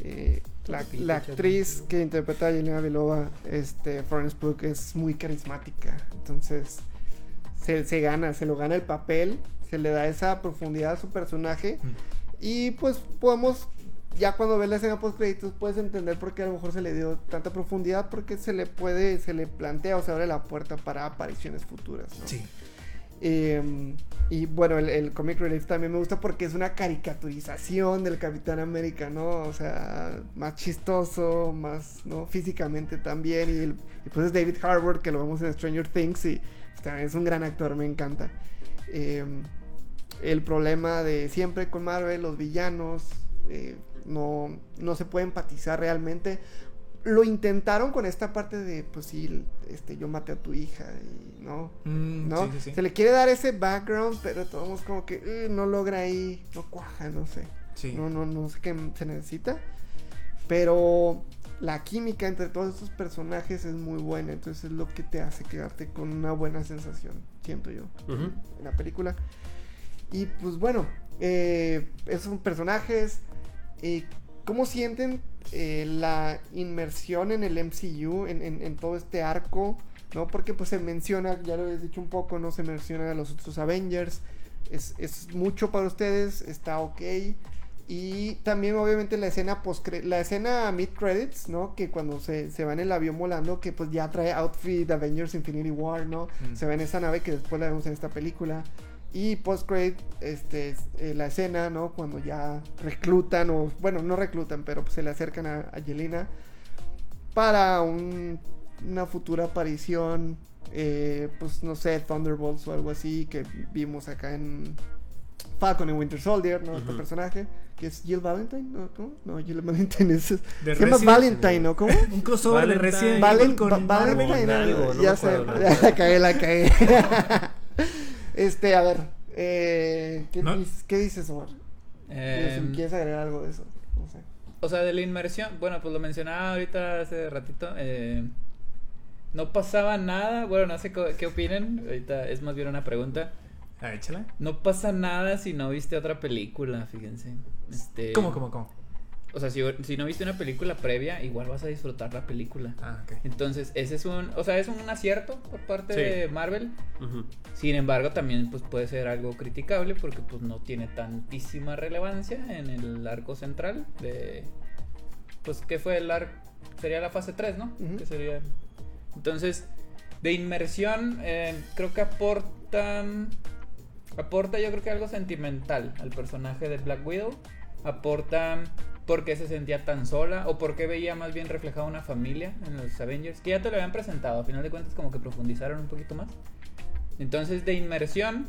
Eh, la, la actriz que interpreta a Yelena Belova, este, Florence Pugh, es muy carismática. Entonces, se, se gana, se lo gana el papel, se le da esa profundidad a su personaje. Y pues podemos, ya cuando ves la escena post créditos, puedes entender por qué a lo mejor se le dio tanta profundidad, porque se le puede, se le plantea o se abre la puerta para apariciones futuras. ¿no? Sí. Eh, y bueno, el, el Comic Relief también me gusta porque es una caricaturización del Capitán América, ¿no? O sea, más chistoso, más, ¿no? Físicamente también. Y, el- y pues es David Harbour, que lo vemos en Stranger Things y es un gran actor, me encanta. Eh, el problema de siempre con Marvel, los villanos, eh, no, no se puede empatizar realmente. Lo intentaron con esta parte de, pues sí, este, yo maté a tu hija y no, Mm, ¿no? sí, sí, sí. Se le quiere dar ese background, pero todos como que eh, no logra ahí, no cuaja, no sé. No, no, no sé qué se necesita. Pero la química entre todos estos personajes es muy buena. Entonces es lo que te hace quedarte con una buena sensación, siento yo, en la película. Y pues bueno, eh, esos personajes, eh, ¿cómo sienten eh, la inmersión en el MCU, en, en- en todo este arco? ¿No? Porque pues se menciona, ya lo habéis dicho un poco, no se menciona a los otros Avengers. Es, es mucho para ustedes, está ok. Y también obviamente la escena post la escena mid credits, ¿no? Que cuando se, se va en el avión volando, que pues ya trae outfit Avengers Infinity War, ¿no? Mm. Se ve en esa nave que después la vemos en esta película. Y post credit, este, eh, la escena, ¿no? Cuando ya reclutan, o bueno, no reclutan, pero pues se le acercan a, a Yelena para un- una futura aparición, eh, pues no sé, Thunderbolts o algo así que vimos acá en Falcon y Winter Soldier, ¿no? Este personaje, que es Jill Valentine, ¿no? ¿Cómo? No, Jill Valentine es... De se llama Resident- Valentine, ¿no? ¿Cómo? Un crossover de Valen, con Marvel. Valentine, algo, no ya sé, la cagué, la cagué. este, a ver, eh, ¿qué, No. dices, ¿qué dices, Omar? Em, ¿Quieres agregar algo de eso? No sé. O sea, de la inmersión, bueno, pues lo mencionaba ahorita hace ratito. eh, no pasaba nada, bueno, no sé qué opinen, ahorita es más bien una pregunta. Ah. No pasa nada si no viste otra película, fíjense. Este, ¿Cómo, cómo, cómo? O sea, si, si no viste una película previa, igual vas a disfrutar la película. Ah, ok. Entonces, ese es un, o sea, es un acierto por parte Sí. de Marvel. Sin embargo, también pues puede ser algo criticable porque pues no tiene tantísima relevancia en el arco central de pues que fue el arco sería la fase 3, ¿no? Ujú. Que sería Entonces, de inmersión eh, creo que aporta aporta yo creo que algo sentimental al personaje de Black Widow, aporta por qué se sentía tan sola o por qué veía más bien reflejada una familia en los Avengers, que ya te lo habían presentado, a final de cuentas como que profundizaron un poquito más. Entonces, de inmersión,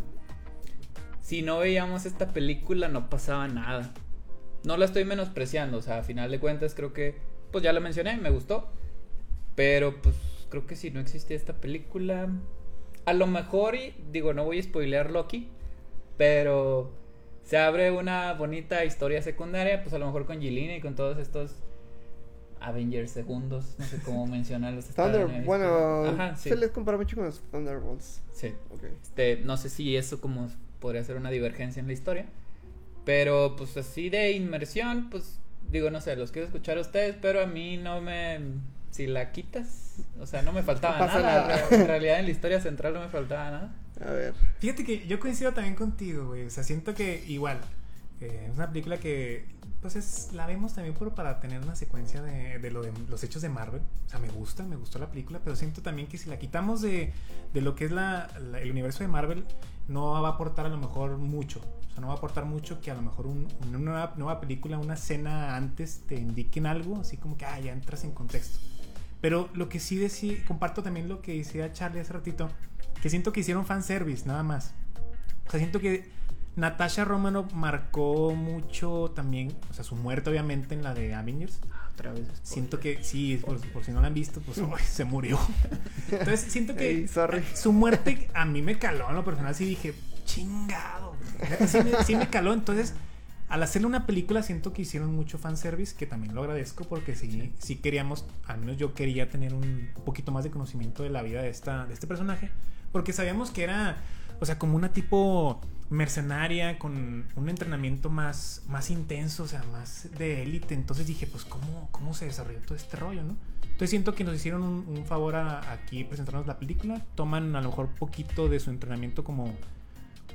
si no veíamos esta película no pasaba nada. No la estoy menospreciando, o sea, a final de cuentas creo que, pues ya lo mencioné, me gustó. Pero pues creo que si no existía esta película, a lo mejor, y digo, no voy a spoilear Loki, pero se abre una bonita historia secundaria, pues a lo mejor con Yelena y con todos estos Avengers segundos, no sé cómo mencionarlos. Thunder, en bueno. Ajá, sí. se les compara mucho con los Thunderbolts. Sí. Ok. Este, no sé si eso como podría ser una divergencia en la historia. Pero pues así de inmersión, pues digo, no sé, los quiero escuchar a ustedes, pero a mí no me... Si la quitas, o sea, no me faltaba No pasa nada. nada. En realidad en la historia central no me faltaba nada. A ver. Fíjate que yo coincido también contigo, güey. O sea, siento que igual. eh, es una película que. Pues es, la vemos también por, para tener una secuencia de, de lo de los hechos de Marvel. O sea, me gusta, me gustó la película, pero siento también que si la quitamos de, de lo que es la, la- el universo de Marvel, no va a aportar a lo mejor mucho. O sea, no va a aportar mucho que a lo mejor un- una nueva, nueva película, una escena antes te indiquen algo, así como que, ah, ya entras en contexto. Pero lo que sí decí, comparto también lo que decía Charlie hace ratito, que siento que hicieron fanservice, nada más. O sea, siento que Natasha Romanoff marcó mucho también, o sea, su muerte obviamente en la de Avengers. Otra vez. Siento que, sí, por, por si no la han visto, pues se murió. Entonces siento que sorry. su muerte a mí me caló en lo personal, sí dije, chingado. güey". Sí me, sí me caló, entonces al hacerle una película siento que hicieron mucho fanservice, que también lo agradezco porque sí, sí queríamos, al menos yo quería tener un poquito más de conocimiento de la vida de, esta, de este personaje, porque sabíamos que era, o sea, como una tipo mercenaria con un entrenamiento más, más intenso, o sea, más de élite. Entonces dije, pues, ¿cómo, ¿cómo se desarrolló todo este rollo, no? Entonces siento que nos hicieron un, un favor a, aquí presentarnos la película. Toman a lo mejor poquito de su entrenamiento como,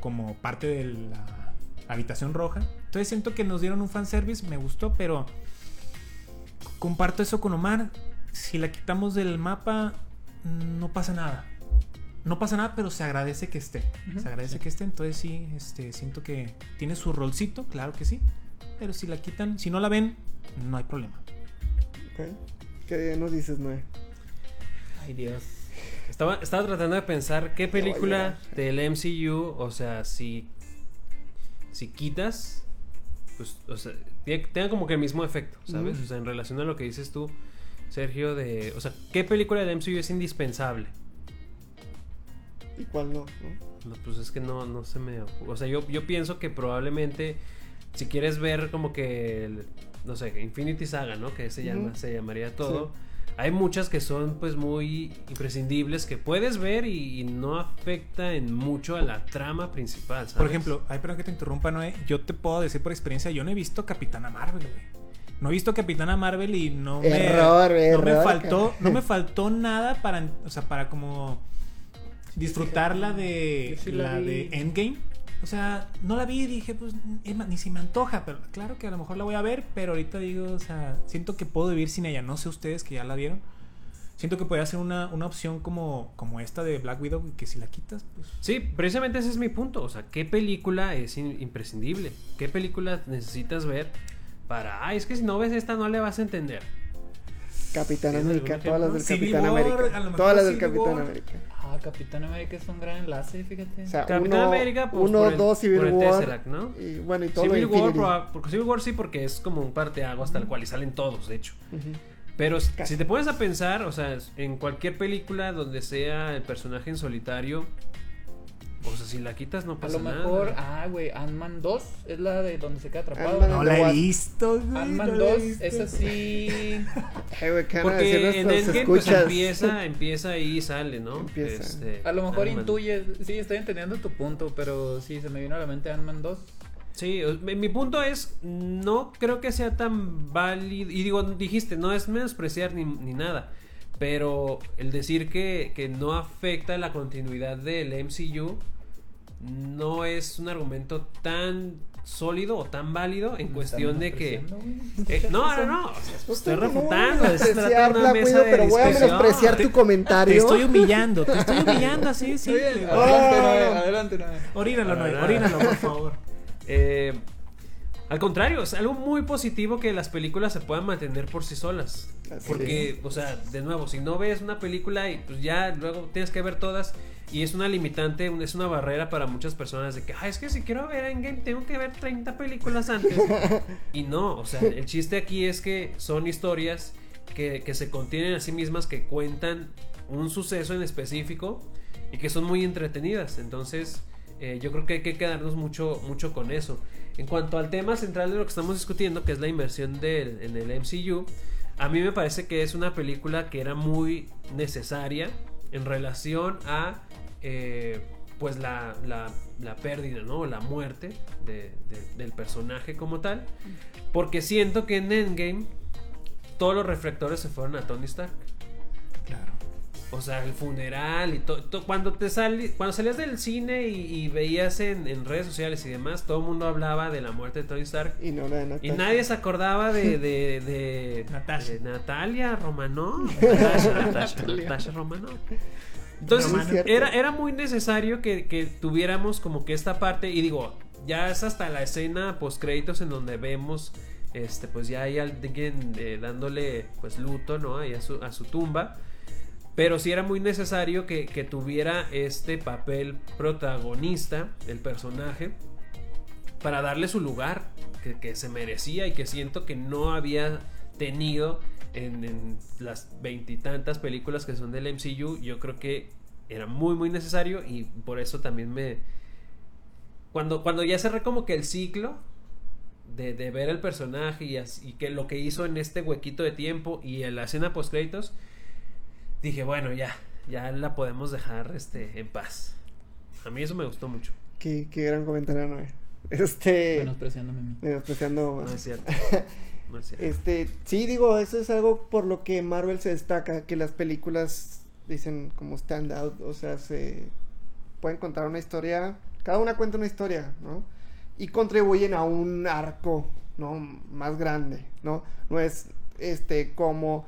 como parte de la habitación roja. Entonces siento que nos dieron un fanservice, me gustó, pero comparto eso con Omar. Si la quitamos del mapa, no pasa nada. No pasa nada, pero se agradece que esté. Se agradece sí. que esté. Entonces sí, este, siento que tiene su rolcito, claro que sí. Pero si la quitan, si no la ven, no hay problema. ok. ¿Qué nos dices, Noé? Ay, Dios. Estaba, estaba tratando de pensar qué película del MCU, o sea, si, si quitas pues, o sea, tengan como que el mismo efecto, ¿sabes? O sea, en relación a lo que dices tú, Sergio, de, o sea, ¿qué película de MCU es indispensable? ¿Y cuál no? no? No, pues es que no, no se me... O sea, yo, yo pienso que probablemente si quieres ver como que, el- no sé, Infinity Saga, ¿no? Que se llama, se llamaría todo. Hay muchas que son pues muy imprescindibles que puedes ver y, y no afecta en mucho a la trama principal, ¿sabes? Por ejemplo, ay, perdón que te interrumpa, Noé. Yo te puedo decir por experiencia, yo no he visto Capitana Marvel, güey. No he visto Capitana Marvel y no me. Error, no me faltó, cara. no me faltó nada para, o sea, para como disfrutar la de sí la de Endgame. O sea, no la vi y dije, pues, ni si me antoja, pero claro que a lo mejor la voy a ver, pero ahorita digo, o sea, siento que puedo vivir sin ella. No sé ustedes que ya la vieron. Siento que podría ser una, una opción como, como esta de Black Widow, que si la quitas, pues. Sí, precisamente ese es mi punto. O sea, ¿qué película es in- imprescindible? ¿Qué película necesitas ver para... Ah, es que si no ves esta no le vas a entender. Capitán ¿Tienes América, todas las del? Capitán War, América. Todas las del Civil Capitán War. América. Ah, Capitán América es un gran enlace, fíjate. O sea, Capitán uno, América, pues, uno por el- dos, Civil por el War. Tesseract, ¿no? Y bueno, y todo Civil War, proba- porque Civil War sí, porque es como un parteaguas tal cual y salen todos, de hecho. Pero Casi. si te pones a pensar, o sea, en cualquier película donde sea el personaje en solitario, o sea, si la quitas no A pasa lo mejor, nada. ah, güey, Ant-Man 2 es la de donde se queda atrapado. No la the he visto, güey. Ant-Man no la he 2 visto. es así. Eh, güey, ¿qué van a Porque en Endgame pues empieza, empieza y sale, ¿no? Empieza. Este, A lo mejor intuye, sí, estoy entendiendo tu punto, pero sí, se me vino a la mente Ant-Man 2. Sí, mi punto es, no creo que sea tan válido, y digo, dijiste, no es menospreciar ni, ni nada, pero el decir que, que no afecta la continuidad del MCU no es un argumento tan sólido o tan válido en cuestión de que... Eh, no, no, no, o sea, Pues estoy no refutando, menospreciar una mesa de pero voy a menospreciar tu comentario. Te estoy humillando, te estoy humillando así, sí. Adelante, Oh. Adelante. Orínalo, Ah. orínalo, por favor. Eh, al contrario, es algo muy positivo que las películas se puedan mantener por sí solas. Así Porque, o sea, de nuevo, si no ves una película y pues ya luego tienes que ver todas y es una limitante, es una barrera para muchas personas de que, ah, es que si quiero ver Endgame tengo que ver 30 películas antes. y no, o sea, el chiste aquí es que son historias que, que se contienen a sí mismas, que cuentan un suceso en específico y que son muy entretenidas. Entonces, eh, yo creo que hay que quedarnos mucho, mucho con eso. En cuanto al tema central de lo que estamos discutiendo, que es la inversión del, en el MCU, a mí me parece que es una película que era muy necesaria en relación a eh, pues la, la- la pérdida, ¿no? La muerte de- de- del personaje como tal. Porque siento que en Endgame todos los reflectores se fueron a Tony Stark. Claro. O sea, el funeral y todo. Cuando te sali- cuando salías del cine y, y veías en, en redes sociales y demás, todo el mundo hablaba de la muerte de Tony Stark. Y no la de Y Natasha. nadie se acordaba de, de, de, Natasha. de Natalia Romanov. Natasha, Natasha, Natalia. Natasha Romanov. Entonces, Romano. Era, era muy necesario que, que tuviéramos como que esta parte. Y digo, ya es hasta la escena post créditos en donde vemos. Este, pues ya hay alguien eh, dándole pues luto, ¿no? Ahí a su, a su tumba. Pero sí era muy necesario que, que tuviera este papel protagonista, el personaje, para darle su lugar que, que se merecía y que siento que no había tenido en, las veintitantas películas que son del MCU. Yo creo que era muy, muy necesario y por eso también me... Cuando, cuando ya cerré como que el ciclo de, de ver el personaje y, y que lo que hizo en este huequito de tiempo y en la escena post créditos, dije, bueno, ya, ya la podemos dejar este, en paz. A mí eso me gustó mucho. Qué, qué gran comentario, Noé. Este. Menospreciándome a mí. menospreciando No es cierto. No es cierto. Este, sí, digo, eso es algo por lo que Marvel se destaca, que las películas dicen como stand out, o sea, se pueden contar una historia, cada una cuenta una historia, ¿no? Y contribuyen a un arco, ¿no? Más grande, ¿no? No es, este, como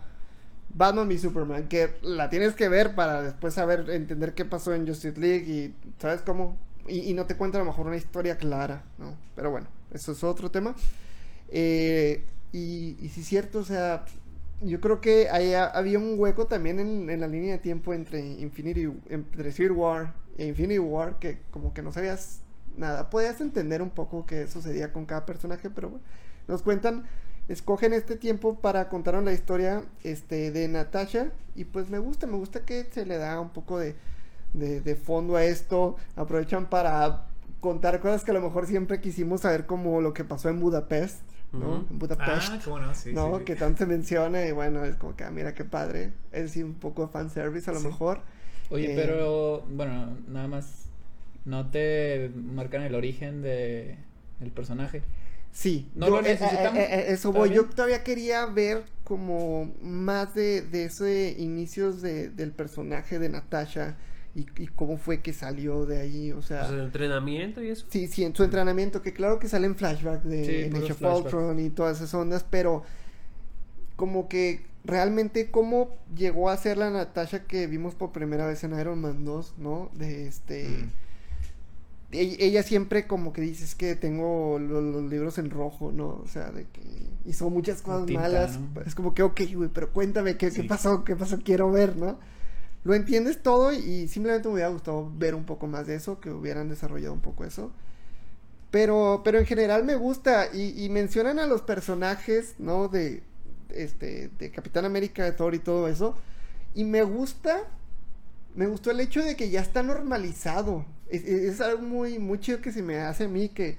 Batman y Superman, que la tienes que ver para después saber, entender qué pasó en Justice League y, ¿sabes cómo? Y, y no te cuenta a lo mejor una historia clara, ¿no? Pero bueno, eso es otro tema. Eh, y, y sí es cierto, o sea, yo creo que ahí ha- había un hueco también en, en la línea de tiempo entre Infinity, entre Civil War e Infinity War, que como que no sabías nada. Podías entender un poco qué sucedía con cada personaje, pero bueno, nos cuentan, escogen este tiempo para contarnos la historia este, de Natasha y pues me gusta, me gusta que se le da un poco de, de, de fondo a esto, aprovechan para contar cosas que a lo mejor siempre quisimos saber como lo que pasó en Budapest. ¿no? En Budapest. Ah, qué bueno, sí. ¿no? sí, sí. Que tanto se menciona y bueno, es como que, ah, mira qué padre. Es sí, un poco de fanservice a lo Sí. mejor. Oye, Eh, pero bueno, nada más no te marcan el origen de el personaje. Sí, ¿No yo, lo eh, eh, necesitamos? eh, eh, eso ¿Está voy. Yo todavía quería ver como más de, de ese inicios de, del personaje de Natasha y, y cómo fue que salió de ahí. O sea, Pues el entrenamiento y eso. sí, sí, en su entrenamiento, que claro que sale en flashback de Sí. Ultron y todas esas ondas, pero como que realmente cómo llegó a ser la Natasha que vimos por primera vez en Iron Man 2, ¿no? De este... Mm. Ella siempre como que dice es que tengo lo- los, libros en rojo, ¿no? O sea, de que hizo muchas cosas tinta, malas. ¿no? Es como que, ok, güey, pero cuéntame qué, pasó, qué pasó, quiero ver, ¿no? Lo entiendes todo y simplemente me hubiera gustado ver un poco más de eso, que hubieran desarrollado un poco eso. Pero, pero en general me gusta y, y mencionan a los personajes, ¿no? De, este, de Capitán América, de Thor y todo eso. Y me gusta, me gustó el hecho de que ya está normalizado. Es, algo muy, muy chido que se me hace a mí, que,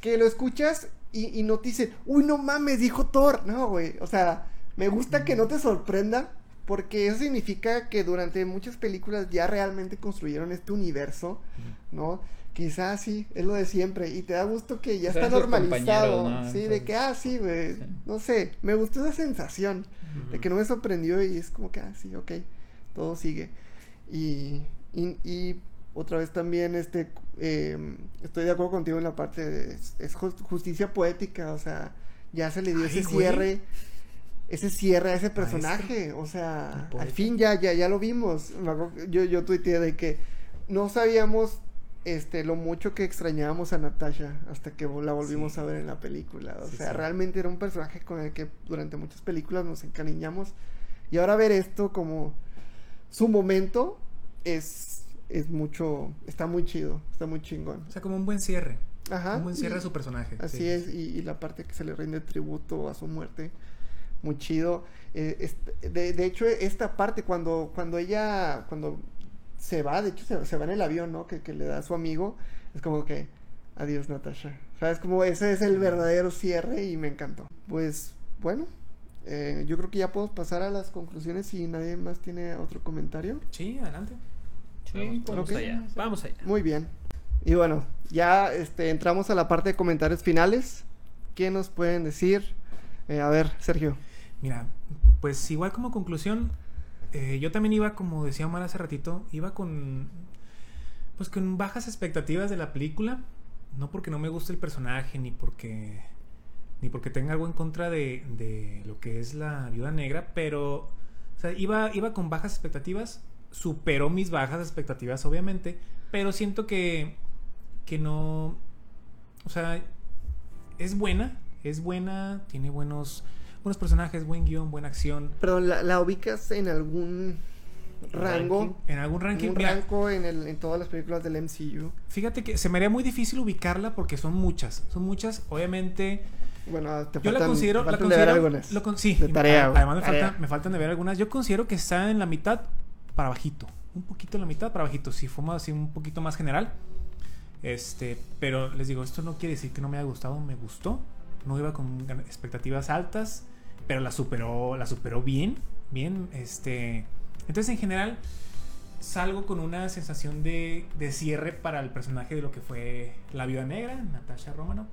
que lo escuchas y, y no te dicen, uy, no mames, dijo Thor. No, güey, o sea, me gusta que no te sorprenda. Porque eso significa que durante muchas películas ya realmente construyeron este universo, ¿no? Quizás sí, es lo de siempre. Y te da gusto que ya está normalizado. Sí, de que, ah, sí, güey. Sí. No sé, me gustó esa sensación de que no me sorprendió y es como que, ah, sí, ok, todo sigue. Y, y, y otra vez también, este, eh, estoy de acuerdo contigo en la parte de, es, es jus- justicia poética, o sea, ya se le dio Ay, ese güey. cierre, ese cierre a ese personaje, o sea, al fin ya, ya, ya lo vimos. Yo, yo tuiteé de que no sabíamos este lo mucho que extrañábamos a Natasha hasta que la volvimos Sí. a ver en la película. O Sí, sea, sí. realmente era un personaje con el que durante muchas películas nos encariñamos. Y ahora ver esto como su momento es, es mucho, está muy chido, está muy chingón. O sea, como un buen cierre. Ajá. un buen cierre y- a su personaje. Así sí. es, y, y la parte que se le rinde tributo a su muerte, muy chido. Eh, este- de, de hecho, esta parte, cuando, cuando ella, cuando se va, de hecho se, se va en el avión, ¿no? Que, que le da a su amigo, es como que, adiós Natasha. ¿Sabes? Como ese es el verdadero cierre y me encantó. Pues, bueno, eh, yo creo que ya podemos pasar a las conclusiones si nadie más tiene otro comentario. Sí, adelante. Sí, Vamos allá. Vamos allá. Muy bien. Y bueno, ya este, entramos a la parte de comentarios finales. ¿Qué nos pueden decir? Eh, a ver, Sergio. Mira, pues igual como conclusión, eh, yo también iba, como decía Omar hace ratito, iba con, pues con bajas expectativas de la película. No porque no me guste el personaje, ni porque, ni porque tenga algo en contra de, de lo que es la viuda negra, pero, o sea, iba, iba con bajas expectativas, superó mis bajas expectativas, obviamente, pero siento que, que no, o sea, es buena, es buena, tiene buenos, buenos personajes, buen guion, buena acción. Perdón, ¿la, la ubicas en algún rango? En algún ranking, un mira, rango en, el, en todas las películas del MCU. fíjate que se me haría muy difícil ubicarla porque son muchas, son muchas, obviamente. Bueno, te Yo la considero, te la considero, algunas. lo con- sí, De tarea, además me, tarea. faltan, me faltan de ver algunas. Yo considero que está en la mitad para bajito, un poquito en la mitad para bajito. Si fuimos así un poquito más general, este, pero les digo, esto no quiere decir que no me haya gustado, me gustó. No iba con expectativas altas, pero la superó, la superó bien, bien, este. Entonces en general salgo con una sensación de, de cierre para el personaje de lo que fue la viuda negra, Natasha Romano.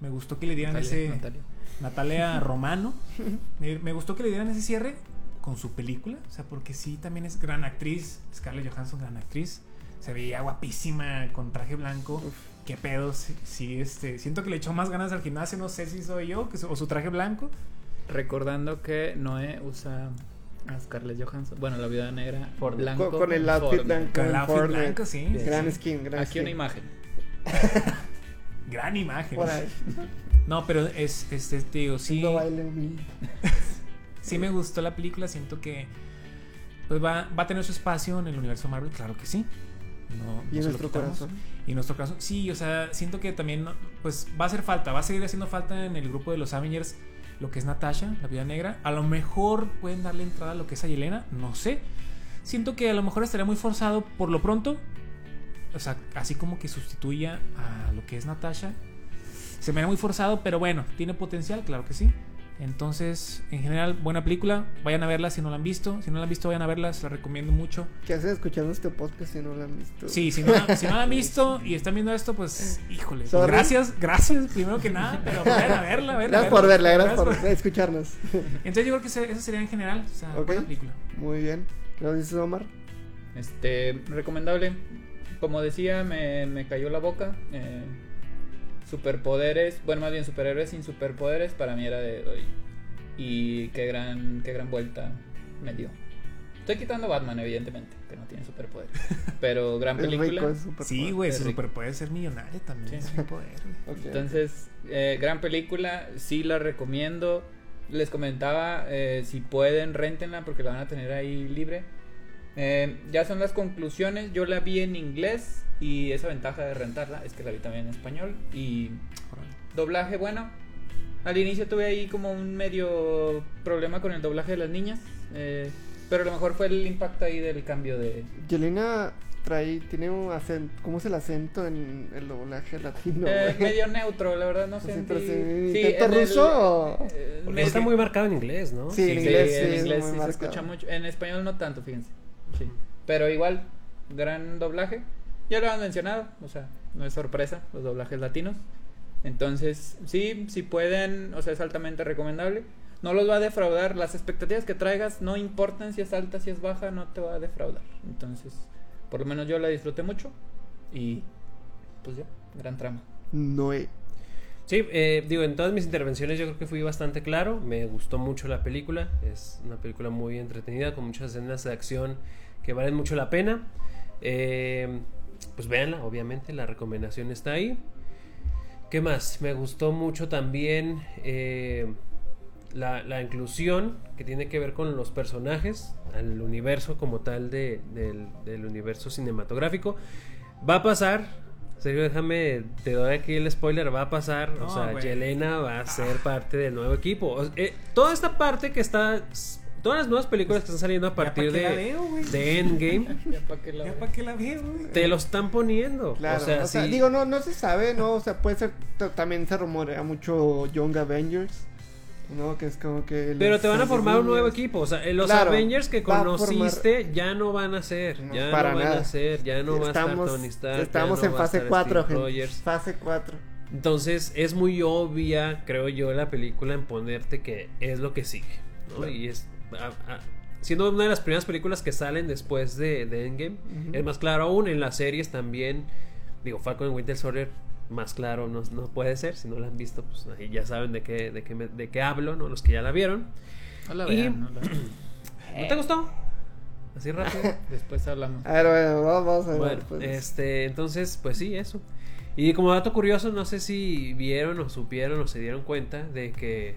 Me gustó que le dieran Natalia, ese Natalia. Natalia Romano. Me, me gustó que le dieran ese cierre con su película. O sea, porque sí, también es gran actriz. Scarlett Johansson, gran actriz. Se veía guapísima con traje blanco. Uf. Qué pedo. Sí, sí, este. Siento que le echó más ganas al gimnasio. No sé si soy yo que su- o su traje blanco. Recordando que Noé usa a Scarlett Johansson. Bueno, la vida negra Forma. blanco. Con- con el outfit blanco. Con el outfit blanco, sí. Gran sí. skin, gran Aquí skin. una imagen. Gran imagen. Por ahí. No, pero es, este, te digo, sí. No sí me gustó la película. Siento que pues va, va a tener su espacio en el universo Marvel, claro que sí. no, Y no en nuestro corazón. Y en nuestro caso, sí, o sea, siento que también, pues va a hacer falta, va a seguir haciendo falta en el grupo de los Avengers lo que es Natasha, la vida negra. A lo mejor pueden darle entrada a lo que es a Yelena, no sé. Siento que a lo mejor estaría muy forzado por lo pronto. O sea, así como que sustituya a lo que es Natasha. Se me era muy forzado, pero bueno, tiene potencial, claro que sí. Entonces, en general, buena película. Vayan a verla si no la han visto. Si no la han visto, vayan a verla, se la recomiendo mucho. ¿Qué hacen escuchando este podcast si no lo han visto? Sí, si no, la- si no la han visto y están viendo esto, pues, híjole. pues, gracias, gracias, primero que nada, pero vayan a verla, a verla. Gracias por verla, gracias por escucharnos. Entonces, yo creo que eso sería en general, o sea, Ok. buena película. Muy bien. ¿Qué nos dices, Omar? Este, recomendable. Como decía, me, me cayó la boca. eh, superpoderes, bueno, más bien superhéroes sin superpoderes, para mí era de. "Ay". Y qué gran, qué gran vuelta me dio. Estoy quitando Batman, evidentemente, que no tiene superpoderes. Pero gran El película. rico es Sí, güey, Es su puede ser millonario también. Sí. es un poder. Entonces, eh, gran película, sí la recomiendo. Les comentaba, eh, si pueden, rentenla porque la van a tener ahí libre. Eh, ya son las conclusiones. Yo la vi en inglés y esa ventaja de rentarla es que la vi también en español. Y doblaje, bueno. Al inicio tuve ahí como un medio problema con el doblaje de las niñas. eh, pero a lo mejor fue el impacto ahí del cambio de... Yelena trae, tiene un acento, ¿cómo es el acento en el doblaje latino? Eh, medio neutro, la verdad, no Sí, sé. pero sí, ¿intento en el- ruso o- eh, medio- está muy marcado en inglés, ¿no? Sí, en Sí, inglés en sí, es inglés muy sí se escucha mucho. En español no tanto, fíjense. Sí. Pero igual, gran doblaje. Ya lo han mencionado, o sea, no es sorpresa, los doblajes latinos. Entonces, sí, si pueden, o sea, es altamente recomendable. No los va a defraudar. Las expectativas que traigas no importan si es alta, si es baja, no te va a defraudar. Entonces, por lo menos yo la disfruté mucho. Y, pues ya, gran trama. Noé. Sí, eh, digo, en todas mis intervenciones yo creo que fui bastante claro. Me gustó mucho la película. Es una película muy entretenida con muchas escenas de acción que valen mucho la pena. Eh, pues véanla, obviamente, la recomendación está ahí. ¿Qué más? Me gustó mucho también eh, la, la inclusión que tiene que ver con los personajes, al universo como tal de- del, del universo cinematográfico. Va a pasar, Sergio, déjame, te doy aquí el spoiler, va a pasar, o sea. Yelena va a ser parte del nuevo equipo. Eh, toda esta parte que está, todas las nuevas películas que están saliendo a ¿Ya pa' partir de, veo, de Endgame, Ya para que la te lo están poniendo. Claro, o sea, sí. digo, no, no se sabe, ¿no? O sea, puede ser, también se rumorea mucho Young Avengers, ¿no? Que es como que... Pero te van a formar un nuevo equipo. O sea, los Claro, Avengers que formar- conociste ya no van a ser. No, ya para no van nada. a ser. Ya no va a estar estamos, Tony Stark. Estamos no en fase estar 4, Steve gente. Fase 4. Entonces es muy obvia, creo yo, la película en ponerte que es lo que sigue. ¿no? Claro. Y es. A- a- siendo una de las primeras películas que salen después de, de Endgame. Es más claro aún en las series también. Digo, Falcon y Winter Soldier. Más claro no, no puede ser. Si no la han visto, pues ahí ya saben de qué, de qué, me- de qué hablo, ¿no? Los que ya la vieron. No la Y- vean, no la- ¿No te gustó? Así rápido. Después hablamos. A ver, bueno, vamos, vamos a ver. Bueno, pues. este, entonces, pues sí, eso. Y como dato curioso, no sé si vieron o supieron o se dieron cuenta de que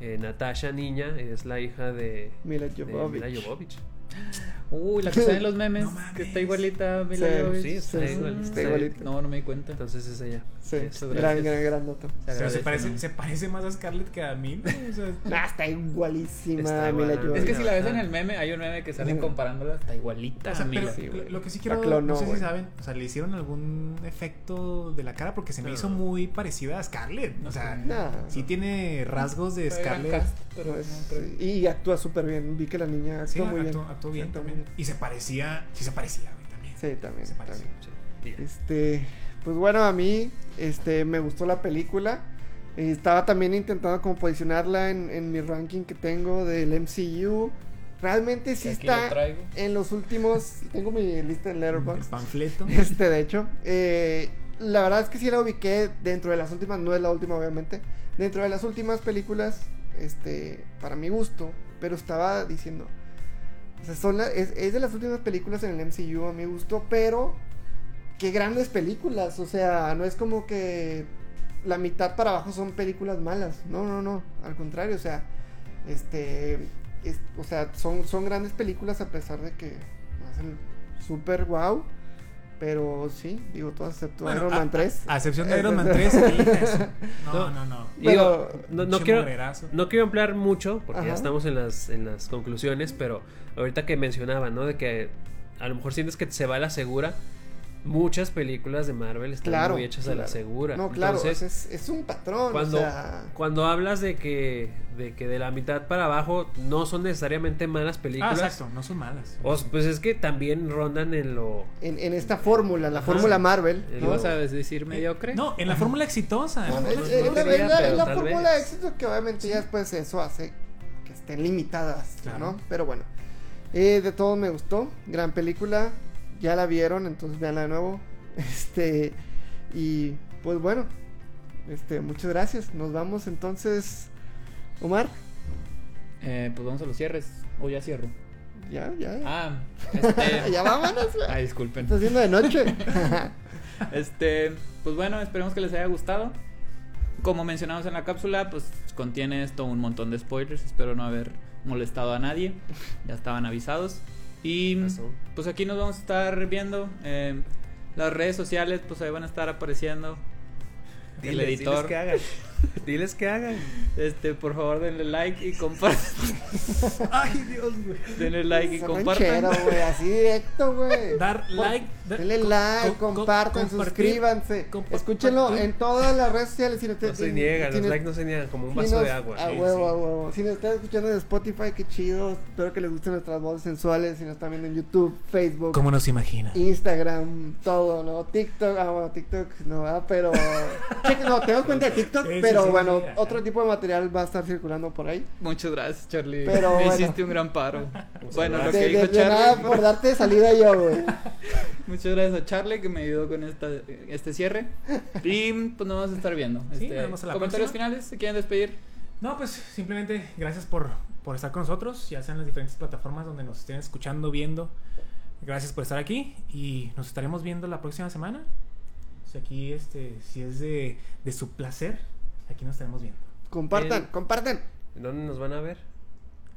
eh, Natasha Niña es la hija de, Mila de Jovovich. Mila Jovovich. Uy, la que está en los memes, No que está igualita a Mila Sí, Jovovich. sí, está Sí, igual, está está igualita. No, no me di cuenta. Entonces es ella. Sí, Eso, gran, gran, gran nota. Se O sea, se parece, ¿no? se parece más a Scarlett que a mí. ¿no? O sea, Ah, está igualísima Está Mila igual, Jovovich. Es que si la ves en el meme, hay un meme que salen comparándola, está igualita O sea, a Mila. pero Sí, lo, lo que sí quiero, clonó, no sé si saben, o sea, le hicieron algún efecto de la cara porque se me hizo muy parecida a Scarlett. O sea, Nah. sí tiene rasgos de Scarlett. cast, pero no, pero- sí, Y actúa súper bien. Vi que la niña Sí, actúa muy actuó, bien. actuó bien también. Y se parecía, sí se parecía, güey, también. Sí, también. Se parece. también. Sí. Este, pues bueno, a mí, este, me gustó la película. Eh, Estaba también intentando como posicionarla en, en mi ranking que tengo del MCU. Realmente sí lo está en los últimos. Tengo mi lista en El Letterboxd. panfleto. Este, de hecho. eh, la verdad es que sí la ubiqué dentro de las últimas. No es la última, obviamente. Dentro de las últimas películas. Este, para mi gusto. Pero estaba diciendo. O sea, son la- es, es de las últimas películas en el MCU a mi gusto. Pero. Qué grandes películas. O sea, no es como que. La mitad para abajo son películas malas. No, no, no. Al contrario, o sea. Este. es- o sea, son, son grandes películas a pesar de que. Hacen súper wow. Pero sí, digo, todas excepto Bueno, Iron a- Man 3. A, a excepción de Iron Man 3. hija de su- No, no, no. Digo, Pero- no, no quiero, no quiero ampliar mucho porque ya estamos en las, en las conclusiones, pero ahorita que mencionaba, ¿no? De que a lo mejor sientes que se va a la segura. Muchas películas de Marvel están Claro. muy hechas a la segura. No, claro, Entonces, es, es un patrón. cuando, o sea, cuando hablas de que, de que de la mitad para abajo no son necesariamente malas Ah, películas. exacto, no son malas. pues es que también rondan en lo. en, en esta fórmula, la Ajá. fórmula Marvel. ¿Y ¿Y ¿no? vas a decir mediocre? No, en la fórmula exitosa. No, en la es, fórmula- es no la- la fórmula de vez. éxito que obviamente ya después eso hace que estén limitadas, Claro. ¿no? Pero bueno, eh, de todo me gustó, gran película, ya la vieron, entonces veanla de nuevo, este, y pues bueno, este, muchas gracias, nos vamos entonces, Omar, Eh, pues vamos a los cierres. O ya cierro. ya, ya, Ah, este. ya vámonos. Ay, disculpen. está haciendo de noche, Este, pues bueno, esperemos que les haya gustado. Como mencionamos en la cápsula, pues contiene esto un montón de spoilers. Espero no haber molestado a nadie. Ya estaban avisados. Y pues aquí nos vamos a estar viendo. eh, las redes sociales, pues ahí van a estar apareciendo. el editor. Que hagan. Diles que hagan. Este, por favor, denle like y compartan. Ay, Dios, güey. denle like y Esa compartan. güey, así directo, güey. Dar like. da- Denle like, co- co- compartan, suscríbanse. Escúchenlo en todas las redes sociales. Si no, te- No se si- niega, si los likes no se niegan, como un si vaso nos- de agua. A Sí, huevo, sí. a huevo. Si nos están escuchando en Spotify, qué chido. Espero que les gusten nuestras voces sensuales. Si nos están viendo en YouTube, Facebook, ¿Cómo nos imagina? Instagram, todo, ¿no? TikTok, ah, bueno, TikTok no, ¿verdad? Pero. Cheque, no, tenemos cuenta de TikTok, sí, pero sí, bueno, sí. otro tipo de material va a estar circulando por ahí. Muchas gracias, Charlie. Pero Me bueno. hiciste un gran paro. bueno, lo De, que de- dijo de nada Charlie. por darte salida yo, güey. Muchas gracias a Charlie que me ayudó con esta, este cierre. Y pues nos vamos a estar viendo. Sí, Este, nos vemos a la comentarios próxima. finales, ¿se quieren despedir? No, pues simplemente gracias por, por estar con nosotros, ya sean las diferentes plataformas donde nos estén escuchando, viendo. Gracias por estar aquí y nos estaremos viendo la próxima semana. Si aquí, este, si es de, de su placer, aquí nos estaremos viendo. Compartan, El- compartan. ¿En dónde nos van a ver?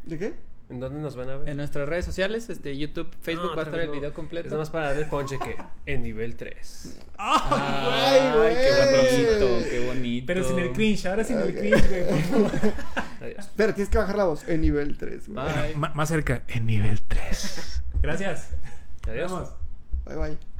¿De qué? ¿En dónde nos van a ver? En nuestras redes sociales, este, YouTube, Facebook No, va a estar el no. video Es completo. nada más para darle ponche que en nivel 3. Ay, güey. qué bonito, qué bonito. Pero sin el cringe, ahora sin el cringe, güey. por favor. Adiós. Pero tienes que bajar la voz en nivel 3, güey. Bye. Más cerca, en nivel 3. Gracias. Adiós. Nos vemos. Bye bye.